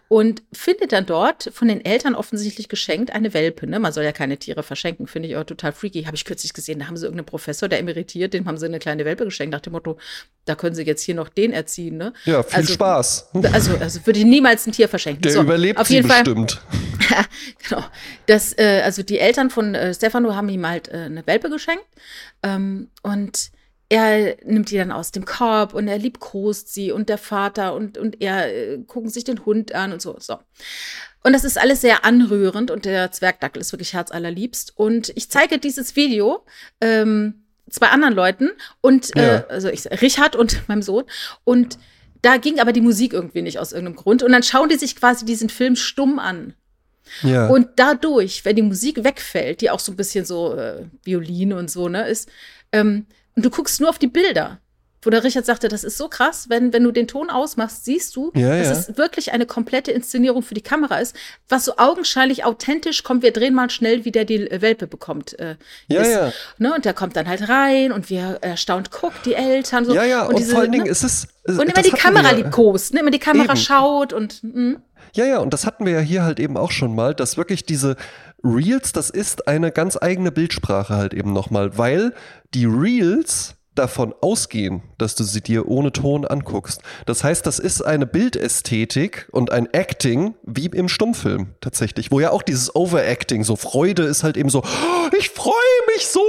und findet dann dort von den Eltern offensichtlich geschenkt eine Welpe. Ne? Man soll ja keine Tiere verschenken, finde ich auch total freaky. Habe ich kürzlich gesehen, da haben sie irgendeinen Professor, der emeritiert, dem haben sie eine kleine Welpe geschenkt, nach dem Motto, da können sie jetzt hier noch den erziehen. Ne? Ja, viel also, Spaß. Also, also würde ich niemals ein Tier verschenken. Der so, überlebt auf jeden Fall, bestimmt. [laughs] genau. Das, äh, also die Eltern von äh, Stefano haben ihm halt äh, eine Welpe geschenkt. Ähm, und er nimmt die dann aus dem Korb und er liebkost sie und der Vater und, und er äh, gucken sich den Hund an und so. so. Und das ist alles sehr anrührend und der Zwergdackel ist wirklich herzallerliebst. Und ich zeige dieses Video ähm, zwei anderen Leuten und äh, ja. also ich, Richard und [laughs] meinem Sohn. Und da ging aber die Musik irgendwie nicht aus irgendeinem Grund. Und dann schauen die sich quasi diesen Film stumm an. Ja. Und dadurch, wenn die Musik wegfällt, die auch so ein bisschen so äh, Violine und so, ne, ist, ähm, und du guckst nur auf die Bilder wo der Richard sagte, das ist so krass, wenn, wenn du den Ton ausmachst, siehst du, Ja, dass ja. es wirklich eine komplette Inszenierung für die Kamera ist, was so augenscheinlich authentisch kommt. Wir drehen mal schnell, wie der die äh, Welpe bekommt. Äh, Ja, ist. ja. Ne? Und der kommt dann halt rein und wir erstaunt guckt, die Eltern so. Ja, ja, und, diese, vor allen Dingen ne? ist es. Und immer die Kamera liebkost, ne? immer die Kamera Eben. schaut und mm. Ja, ja, und das hatten wir ja hier halt eben auch schon mal, dass wirklich diese Reels, das ist eine ganz eigene Bildsprache halt eben nochmal, weil die Reels davon ausgehen, dass du sie dir ohne Ton anguckst. Das heißt, das ist eine Bildästhetik und ein Acting wie im Stummfilm tatsächlich, wo ja auch dieses Overacting, so Freude ist halt eben so, "Oh, ich freue mich so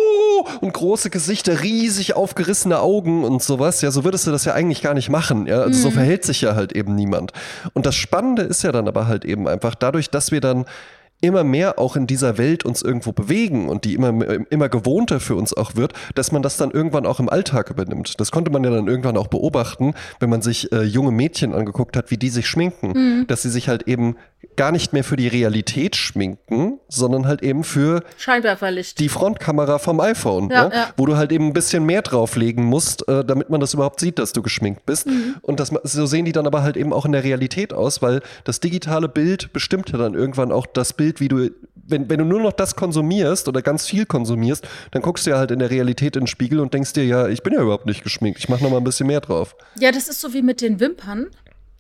und große Gesichter, riesig aufgerissene Augen und sowas. Ja, so würdest du das ja eigentlich gar nicht machen. Ja, also so verhält sich ja halt eben niemand. Und das Spannende ist ja dann aber halt eben einfach dadurch, dass wir dann immer mehr auch in dieser Welt uns irgendwo bewegen und die immer, immer gewohnter für uns auch wird, dass man das dann irgendwann auch im Alltag übernimmt. Das konnte man ja dann irgendwann auch beobachten, wenn man sich äh, junge Mädchen angeguckt hat, wie die sich schminken, dass sie sich halt eben gar nicht mehr für die Realität schminken, sondern halt eben für Scheinwerferlicht. die Frontkamera vom iPhone, Ja, ja, ja. wo du halt eben ein bisschen mehr drauflegen musst, äh, damit man das überhaupt sieht, dass du geschminkt bist. Mhm. Und das, so sehen die dann aber halt eben auch in der Realität aus, weil das digitale Bild bestimmt ja dann irgendwann auch das Bild, wie du, wenn, wenn du nur noch das konsumierst oder ganz viel konsumierst, dann guckst du ja halt in der Realität in den Spiegel und denkst dir, ja, ich bin ja überhaupt nicht geschminkt, ich mache noch mal ein bisschen mehr drauf. ja, das ist so wie mit den Wimpern.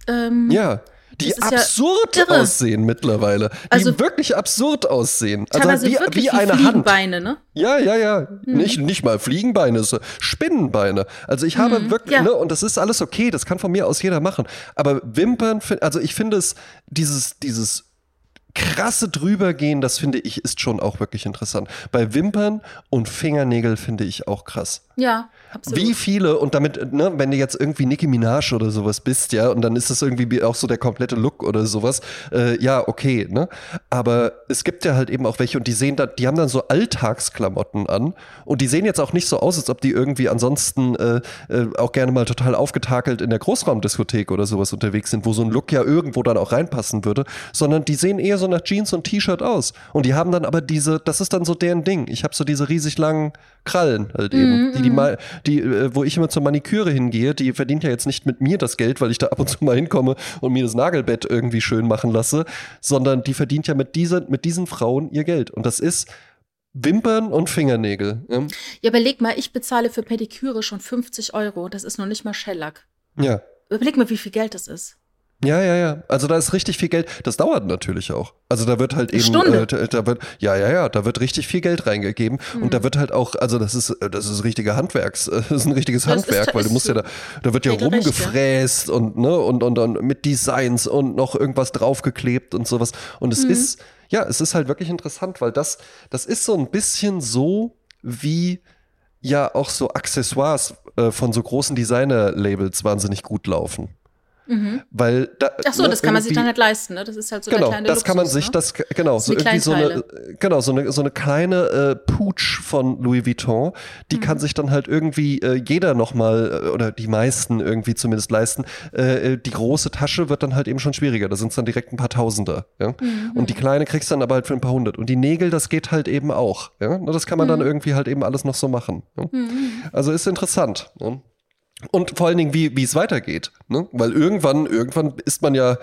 Ähm, Ja. Die ja absurd irre. aussehen mittlerweile. Die Also- wirklich absurd aussehen. Also wie, wirklich wie wie, eine Hand. Fliegenbeine, ne? Ja, ja, ja. Nicht, nicht mal Fliegenbeine, so Spinnenbeine. Also ich habe wirklich, ja. ne, und das ist alles okay, das kann von mir aus jeder machen. Aber Wimpern, also ich finde es, dieses, dieses krasse Drübergehen, das finde ich, ist schon auch wirklich interessant. Bei Wimpern und Fingernägel finde ich auch krass. Ja, absolut. Wie viele, und damit, ne, wenn du jetzt irgendwie Nicki Minaj oder sowas bist, ja, und dann ist das irgendwie wie auch so der komplette Look oder sowas, äh, ja, okay, ne? Aber es gibt ja halt eben auch welche und die sehen da, die haben dann so Alltagsklamotten an und die sehen jetzt auch nicht so aus, als ob die irgendwie ansonsten äh, äh, auch gerne mal total aufgetakelt in der Großraumdiskothek oder sowas unterwegs sind, wo so ein Look ja irgendwo dann auch reinpassen würde, sondern die sehen eher so nach Jeans und T-Shirt aus. Und die haben dann aber diese, das ist dann so deren Ding. Ich habe so diese riesig langen Krallen halt eben, die, die mal, die, äh, wo ich immer zur Maniküre hingehe, die verdient ja jetzt nicht mit mir das Geld, weil ich da ab und zu mal hinkomme und mir das Nagelbett irgendwie schön machen lasse, sondern die verdient ja mit, dieser, mit diesen Frauen ihr Geld. Und das ist Wimpern und Fingernägel. Ja. Ja, überleg mal, ich bezahle für Pediküre schon 50 Euro. Das ist noch nicht mal Shellack. ja. Überleg mal, wie viel Geld das ist. Ja, ja, ja. Also da ist richtig viel Geld. Das dauert natürlich auch. Also da wird halt eben, Stunde. äh, da- da wird, ja, ja, ja, da wird richtig viel Geld reingegeben Hm. und da wird halt auch, also das ist, äh, das ist richtige Handwerks, äh, [laughs] das ist ein richtiges Das ist- Handwerk, weil du ist musst ja da, da wird ja rumgefräst und ne und und und mit Designs und noch irgendwas draufgeklebt und sowas und Hm. es ist, ja, es ist halt wirklich interessant, weil das, das ist so ein bisschen so wie ja auch so Accessoires äh, von so großen Designer-Labels wahnsinnig gut laufen. Weil da, Mhm. Ach so, ne, das kann man sich dann halt leisten, ne? Das ist halt so der Genau, kleine das kann man Luxus, sich, ne? das genau, so die irgendwie so eine, genau, so eine, so eine kleine äh, Pooch von Louis Vuitton, die Mhm. kann sich dann halt irgendwie äh, jeder nochmal, äh, oder die meisten irgendwie zumindest leisten. Äh, äh, die große Tasche wird dann halt eben schon schwieriger, da sind es dann direkt ein paar Tausender, ja. Mhm. Und die kleine kriegst du dann aber halt für ein paar hundert. Und die Nägel, das geht halt eben auch, ja. Na, Das kann man dann Mhm. irgendwie halt eben alles noch so machen. Ja? Also ist interessant. Ne? Und vor allen Dingen, wie, wie es weitergeht. Ne? Weil irgendwann, irgendwann ist man ja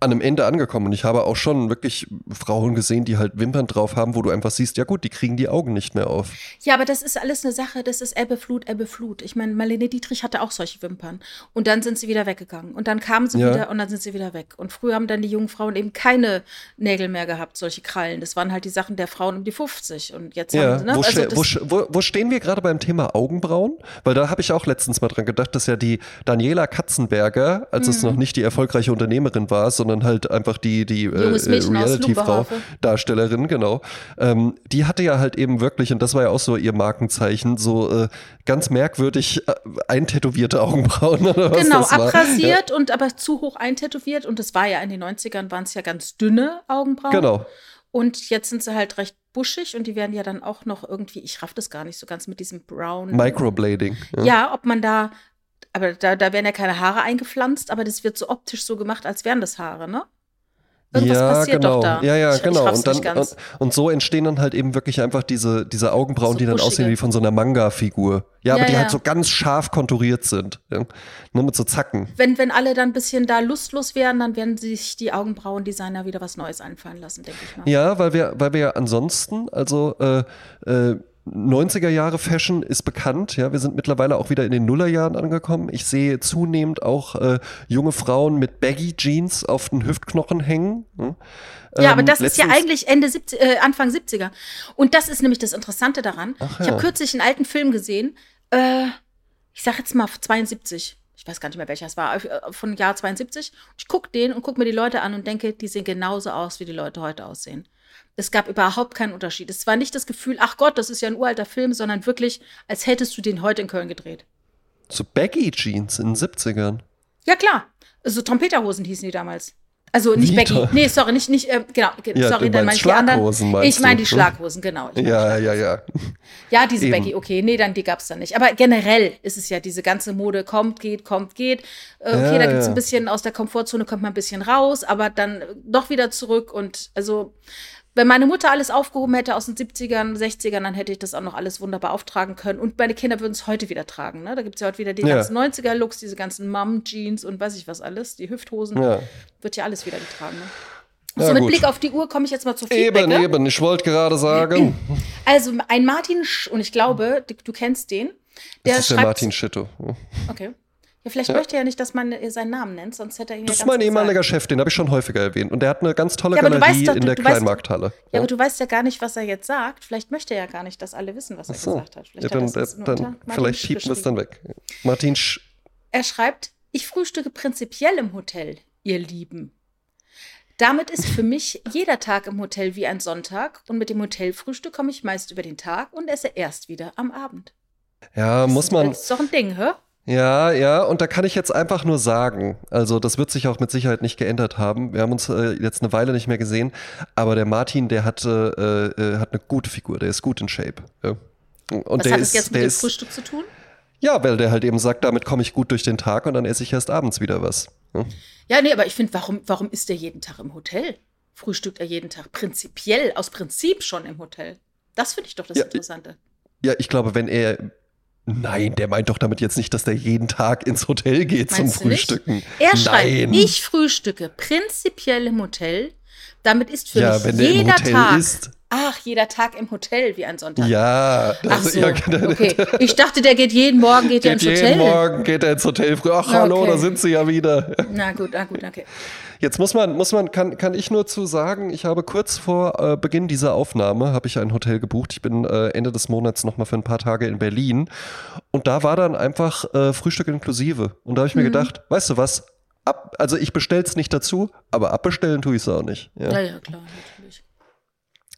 an einem Ende angekommen. Und ich habe auch schon wirklich Frauen gesehen, die halt Wimpern drauf haben, wo du einfach siehst, ja gut, die kriegen die Augen nicht mehr auf. Ja, aber das ist alles eine Sache, das ist Ebbe, Flut, Ebbe, Flut. Ich meine, Marlene Dietrich hatte auch solche Wimpern. Und dann sind sie wieder weggegangen. Und dann kamen sie Ja. wieder und dann sind sie wieder weg. Und früher haben dann die jungen Frauen eben keine Nägel mehr gehabt, solche Krallen. Das waren halt die Sachen der Frauen um die 50. Und jetzt Ja, haben sie, ne? wo, also wo, wo, wo stehen wir gerade beim Thema Augenbrauen? Weil da habe ich auch letztens mal dran gedacht, dass ja die Daniela Katzenberger, als Mhm. es noch nicht die erfolgreiche Unternehmerin war, sondern halt einfach die, die äh, Junges äh, Reality-Frau. Darstellerin, genau, ähm, die hatte ja halt eben wirklich, und das war ja auch so ihr Markenzeichen, so äh, ganz merkwürdig äh, eintätowierte Augenbrauen oder was genau, das war. abrasiert und aber zu hoch eintätowiert. Und das war ja in den 90ern, waren es ja ganz dünne Augenbrauen. Ja, genau. Und jetzt sind sie halt recht buschig und die werden ja dann auch noch irgendwie, ich raff das gar nicht so ganz mit diesem Brown. Microblading. Ja. Ja, ob man da, aber da, da werden ja keine Haare eingepflanzt, aber das wird so optisch so gemacht, als wären das Haare, ne? Irgendwas ja, passiert genau. doch da. Ja, ja, ich, genau. Ich und, dann, und, und, so entstehen dann halt eben wirklich einfach diese, diese Augenbrauen, so die dann buschige. aussehen wie von so einer Manga-Figur. Ja, aber ja, die ja. halt so ganz scharf konturiert sind. Ja? Nur mit so Zacken. Wenn, wenn alle dann ein bisschen da lustlos wären, dann werden sich die Augenbrauendesigner wieder was Neues einfallen lassen, denke ich mal. Ja, weil wir, weil wir ja ansonsten, also äh, äh, 90er Jahre Fashion ist bekannt, ja, wir sind mittlerweile auch wieder in den Nullerjahren angekommen. Ich sehe zunehmend auch äh, junge Frauen mit Baggy Jeans auf den Hüftknochen hängen. Hm? Ja, aber ähm, das ist ja eigentlich Ende 70, äh, Anfang 70er. Und das ist nämlich das Interessante daran. Ach, ja. Ich habe kürzlich einen alten Film gesehen, äh, ich sag jetzt mal 72. Ich weiß gar nicht mehr welcher es war, äh, von Jahr 72. Ich gucke den und gucke mir die Leute an und denke, die sehen genauso aus, wie die Leute heute aussehen. Es gab überhaupt keinen Unterschied. Es war nicht das Gefühl, ach Gott, das ist ja ein uralter Film, sondern wirklich, als hättest du den heute in Köln gedreht. So Baggy Jeans in den 70ern. Ja, klar. So also Trompeterhosen hießen die damals. Also nicht Baggy. Toll. Nee, sorry, nicht, nicht äh, genau. Ja, sorry, dann meine ich die anderen. Ich meine die Schlaghosen, genau. Ja, ja, ja. Ja, diese Eben. Baggy, okay. Nee, dann die gab es dann nicht. Aber generell ist es ja diese ganze Mode, kommt, geht, kommt, geht. Äh, okay, ja, da gibt es ja. ein bisschen aus der Komfortzone, kommt man ein bisschen raus, aber dann doch wieder zurück und also wenn meine Mutter alles aufgehoben hätte aus den 70ern, 60ern, dann hätte ich das auch noch alles wunderbar auftragen können. Und meine Kinder würden es heute wieder tragen. Ne? Da gibt es ja heute wieder die ja. ganzen 90er-Looks, diese ganzen Mom-Jeans und weiß ich was alles, die Hüfthosen. Ja. Wird ja alles wieder getragen. Ne? Ja, so mit gut. Blick auf die Uhr komme ich jetzt mal zu Feedback. Eben, eben. Ich wollte gerade sagen. [clears throat] Also ein Martin, Sch und ich glaube, du, du kennst den. Der das ist der Martin Schitto. Okay. Ja, vielleicht ja. möchte er ja nicht, dass man seinen Namen nennt, sonst hätte er ihn Das ja ist mein ehemaliger Chef, den habe ich schon häufiger erwähnt. Und der hat eine ganz tolle ja, Galerie doch, in der Kleinmarkthalle. Ja, ja, aber du weißt ja gar nicht, was er jetzt sagt. Vielleicht möchte er ja gar nicht, dass alle wissen, was er so. gesagt hat. Vielleicht, dann, hat dann, vielleicht wir es dann weg. Martin Sch Er schreibt, ich frühstücke prinzipiell im Hotel, ihr Lieben. Damit ist für mich [laughs] jeder Tag im Hotel wie ein Sonntag und mit dem Hotelfrühstück komme ich meist über den Tag und esse erst wieder am Abend. Ja, das muss man. Das ist doch ein Ding, hä? Ja, ja, und da kann ich jetzt einfach nur sagen, also das wird sich auch mit Sicherheit nicht geändert haben. Wir haben uns äh, jetzt eine Weile nicht mehr gesehen, aber der Martin, der hat, äh, äh, hat eine gute Figur, der ist gut in Shape. Ja. Und Was der hat das jetzt mit dem Frühstück zu tun? Ja, weil der halt eben sagt, damit komme ich gut durch den Tag und dann esse ich erst abends wieder was. Ja, ja nee, aber ich finde, warum, warum ist der jeden Tag im Hotel? Frühstückt er jeden Tag prinzipiell, aus Prinzip schon im Hotel? Das finde ich doch das ja, Interessante. Ja, ich glaube, wenn er Nein, der meint doch damit jetzt nicht, dass der jeden Tag ins Hotel geht Meinst zum Frühstücken. Nicht? Er schreibt, ich frühstücke prinzipiell im Hotel. Damit ist für ja, mich jeder Tag. Ist. Ach, jeder Tag im Hotel wie ein Sonntag. Ja, Ach so, ja, okay. Ich dachte, der geht jeden Morgen geht, geht er ins Hotel. Jeden Morgen geht er ins Hotel. Ach, okay. hallo, da sind sie ja wieder. Na gut, na gut, okay. Jetzt muss man, muss man, kann, kann ich nur zu sagen, ich habe kurz vor äh, Beginn dieser Aufnahme habe ich ein Hotel gebucht. Ich bin äh, Ende des Monats noch mal für ein paar Tage in Berlin und da war dann einfach äh, Frühstück inklusive. Und da habe ich mir mhm. gedacht, weißt du was? Ab, also ich bestell's nicht dazu, aber abbestellen tue ich es auch nicht. Ja, ja, ja klar, natürlich.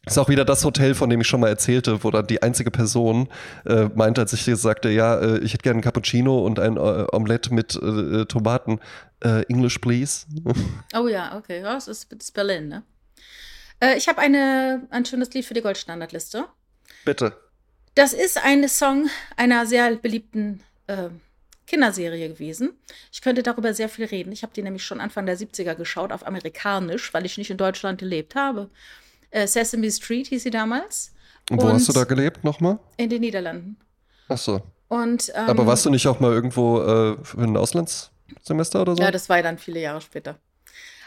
Ist auch wieder das Hotel, von dem ich schon mal erzählte, wo dann die einzige Person äh, meinte, als ich sagte, ja, äh, ich hätte gerne ein Cappuccino und ein äh, Omelette mit äh, Tomaten. Äh, English, please. [laughs] oh ja, okay. Ja, das ist, das ist Berlin, ne? Äh, ich habe ein schönes Lied für die Goldstandardliste. Bitte. Das ist ein Song einer sehr beliebten Kinderserie gewesen. Ich könnte darüber sehr viel reden. Ich habe die nämlich schon Anfang der 70er geschaut, auf amerikanisch, weil ich nicht in Deutschland gelebt habe. Äh, Sesame Street hieß sie damals. Und wo und hast du da gelebt nochmal? In den Niederlanden. Ach so. Und, ähm, Aber warst du nicht auch mal irgendwo äh, für ein Auslandssemester oder so? Ja, das war dann viele Jahre später.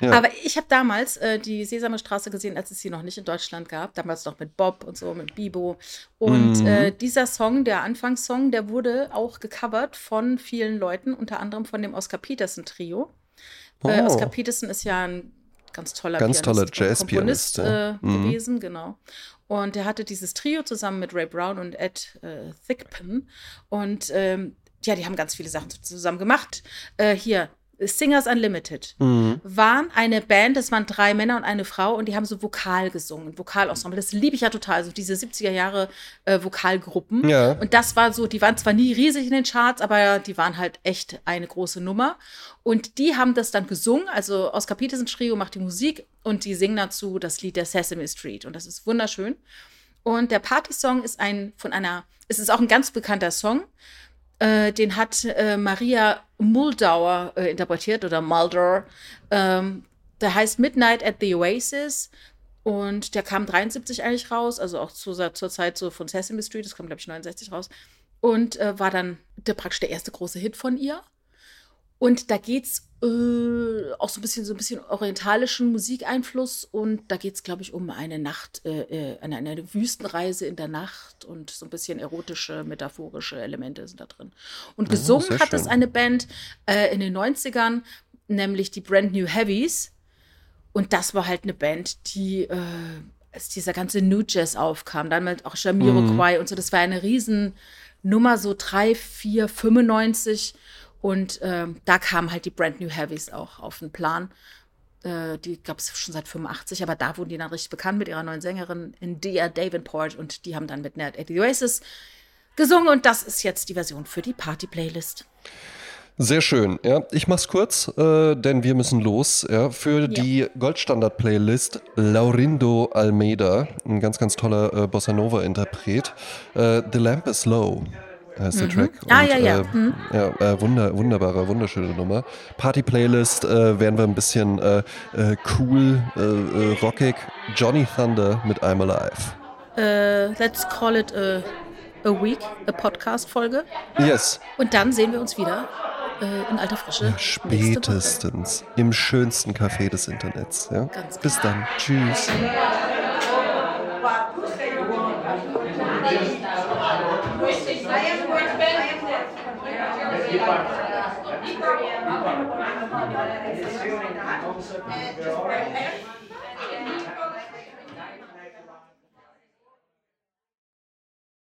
Ja. Aber ich habe damals äh, die Sesamstraße gesehen, als es sie noch nicht in Deutschland gab. Damals noch mit Bob und so, mit Bibo. Und mhm. äh, dieser Song, der Anfangssong, der wurde auch gecovert von vielen Leuten, unter anderem von dem Oscar Peterson Trio. Äh, oh. Äh, Oscar Peterson ist ja ein ganz toller ganz toller Jazz-Pianist ja. äh, mhm. gewesen, genau. Und er hatte dieses Trio zusammen mit Ray Brown und Ed äh, Thigpen. Und ähm, ja, die haben ganz viele Sachen zusammen gemacht. Äh, hier, Singers Unlimited mhm. waren eine Band, das waren drei Männer und eine Frau und die haben so Vokal gesungen, Vokalensemble. Das liebe ich ja total, so diese 70er Jahre äh, Vokalgruppen. Ja. Und das war so, die waren zwar nie riesig in den Charts, aber die waren halt echt eine große Nummer. Und die haben das dann gesungen, also Oscar Peterson Trio macht die Musik und die singen dazu das Lied der Sesame Street und das ist wunderschön. Und der Party-Song ist ein von einer, es ist auch ein ganz bekannter Song äh, den hat äh, Maria Muldauer äh, interpretiert oder Mulder. Ähm, der heißt Midnight at the Oasis. Und der kam 73 eigentlich raus, also auch zu, zur Zeit so von Sesame Street, das kam, glaube ich, 69 raus. Und äh, war dann der, praktisch der erste große Hit von ihr. Und da geht's äh, auch so ein bisschen so ein bisschen orientalischen Musikeinfluss und da geht es, glaube ich, um eine Nacht, äh, äh, eine, eine Wüstenreise in der Nacht und so ein bisschen erotische, metaphorische Elemente sind da drin. Und gesungen oh, hat es eine Band äh, in den 90ern, nämlich die Brand New Heavies. Und das war halt eine Band, die, äh, als dieser ganze New Jazz aufkam, dann mit auch Jamiroquai mhm. und so, das war eine Riesennummer, so 3, 4, 95. Und äh, da kamen halt die Brand New Heavies auch auf den Plan. Äh, die gab es schon seit 85, aber da wurden die dann richtig bekannt mit ihrer neuen Sängerin India Davenport und die haben dann mit Ned at the Oasis gesungen und das ist jetzt die Version für die Party-Playlist. Sehr schön. Ja, ich mach's kurz, äh, denn wir müssen los. Ja, für ja. die Goldstandard-Playlist Laurindo Almeida, ein ganz, ganz toller äh, Bossa Nova-Interpret. Äh, the Lamp is Low heißt der mhm. Track. Ah, und, ja, ja. Äh, mhm. ja äh, wunder, wunderbare, wunderschöne Nummer. Party-Playlist äh, werden wir ein bisschen äh, äh, cool, äh, rockig. Johnny Thunder mit I'm Alive. let's call it a, a week, a Podcast-Folge. Yes. Und dann sehen wir uns wieder in alter Frische. Ja, spätestens im schönsten Café des Internets. Ja? Ganz Bis dann. Tschüss.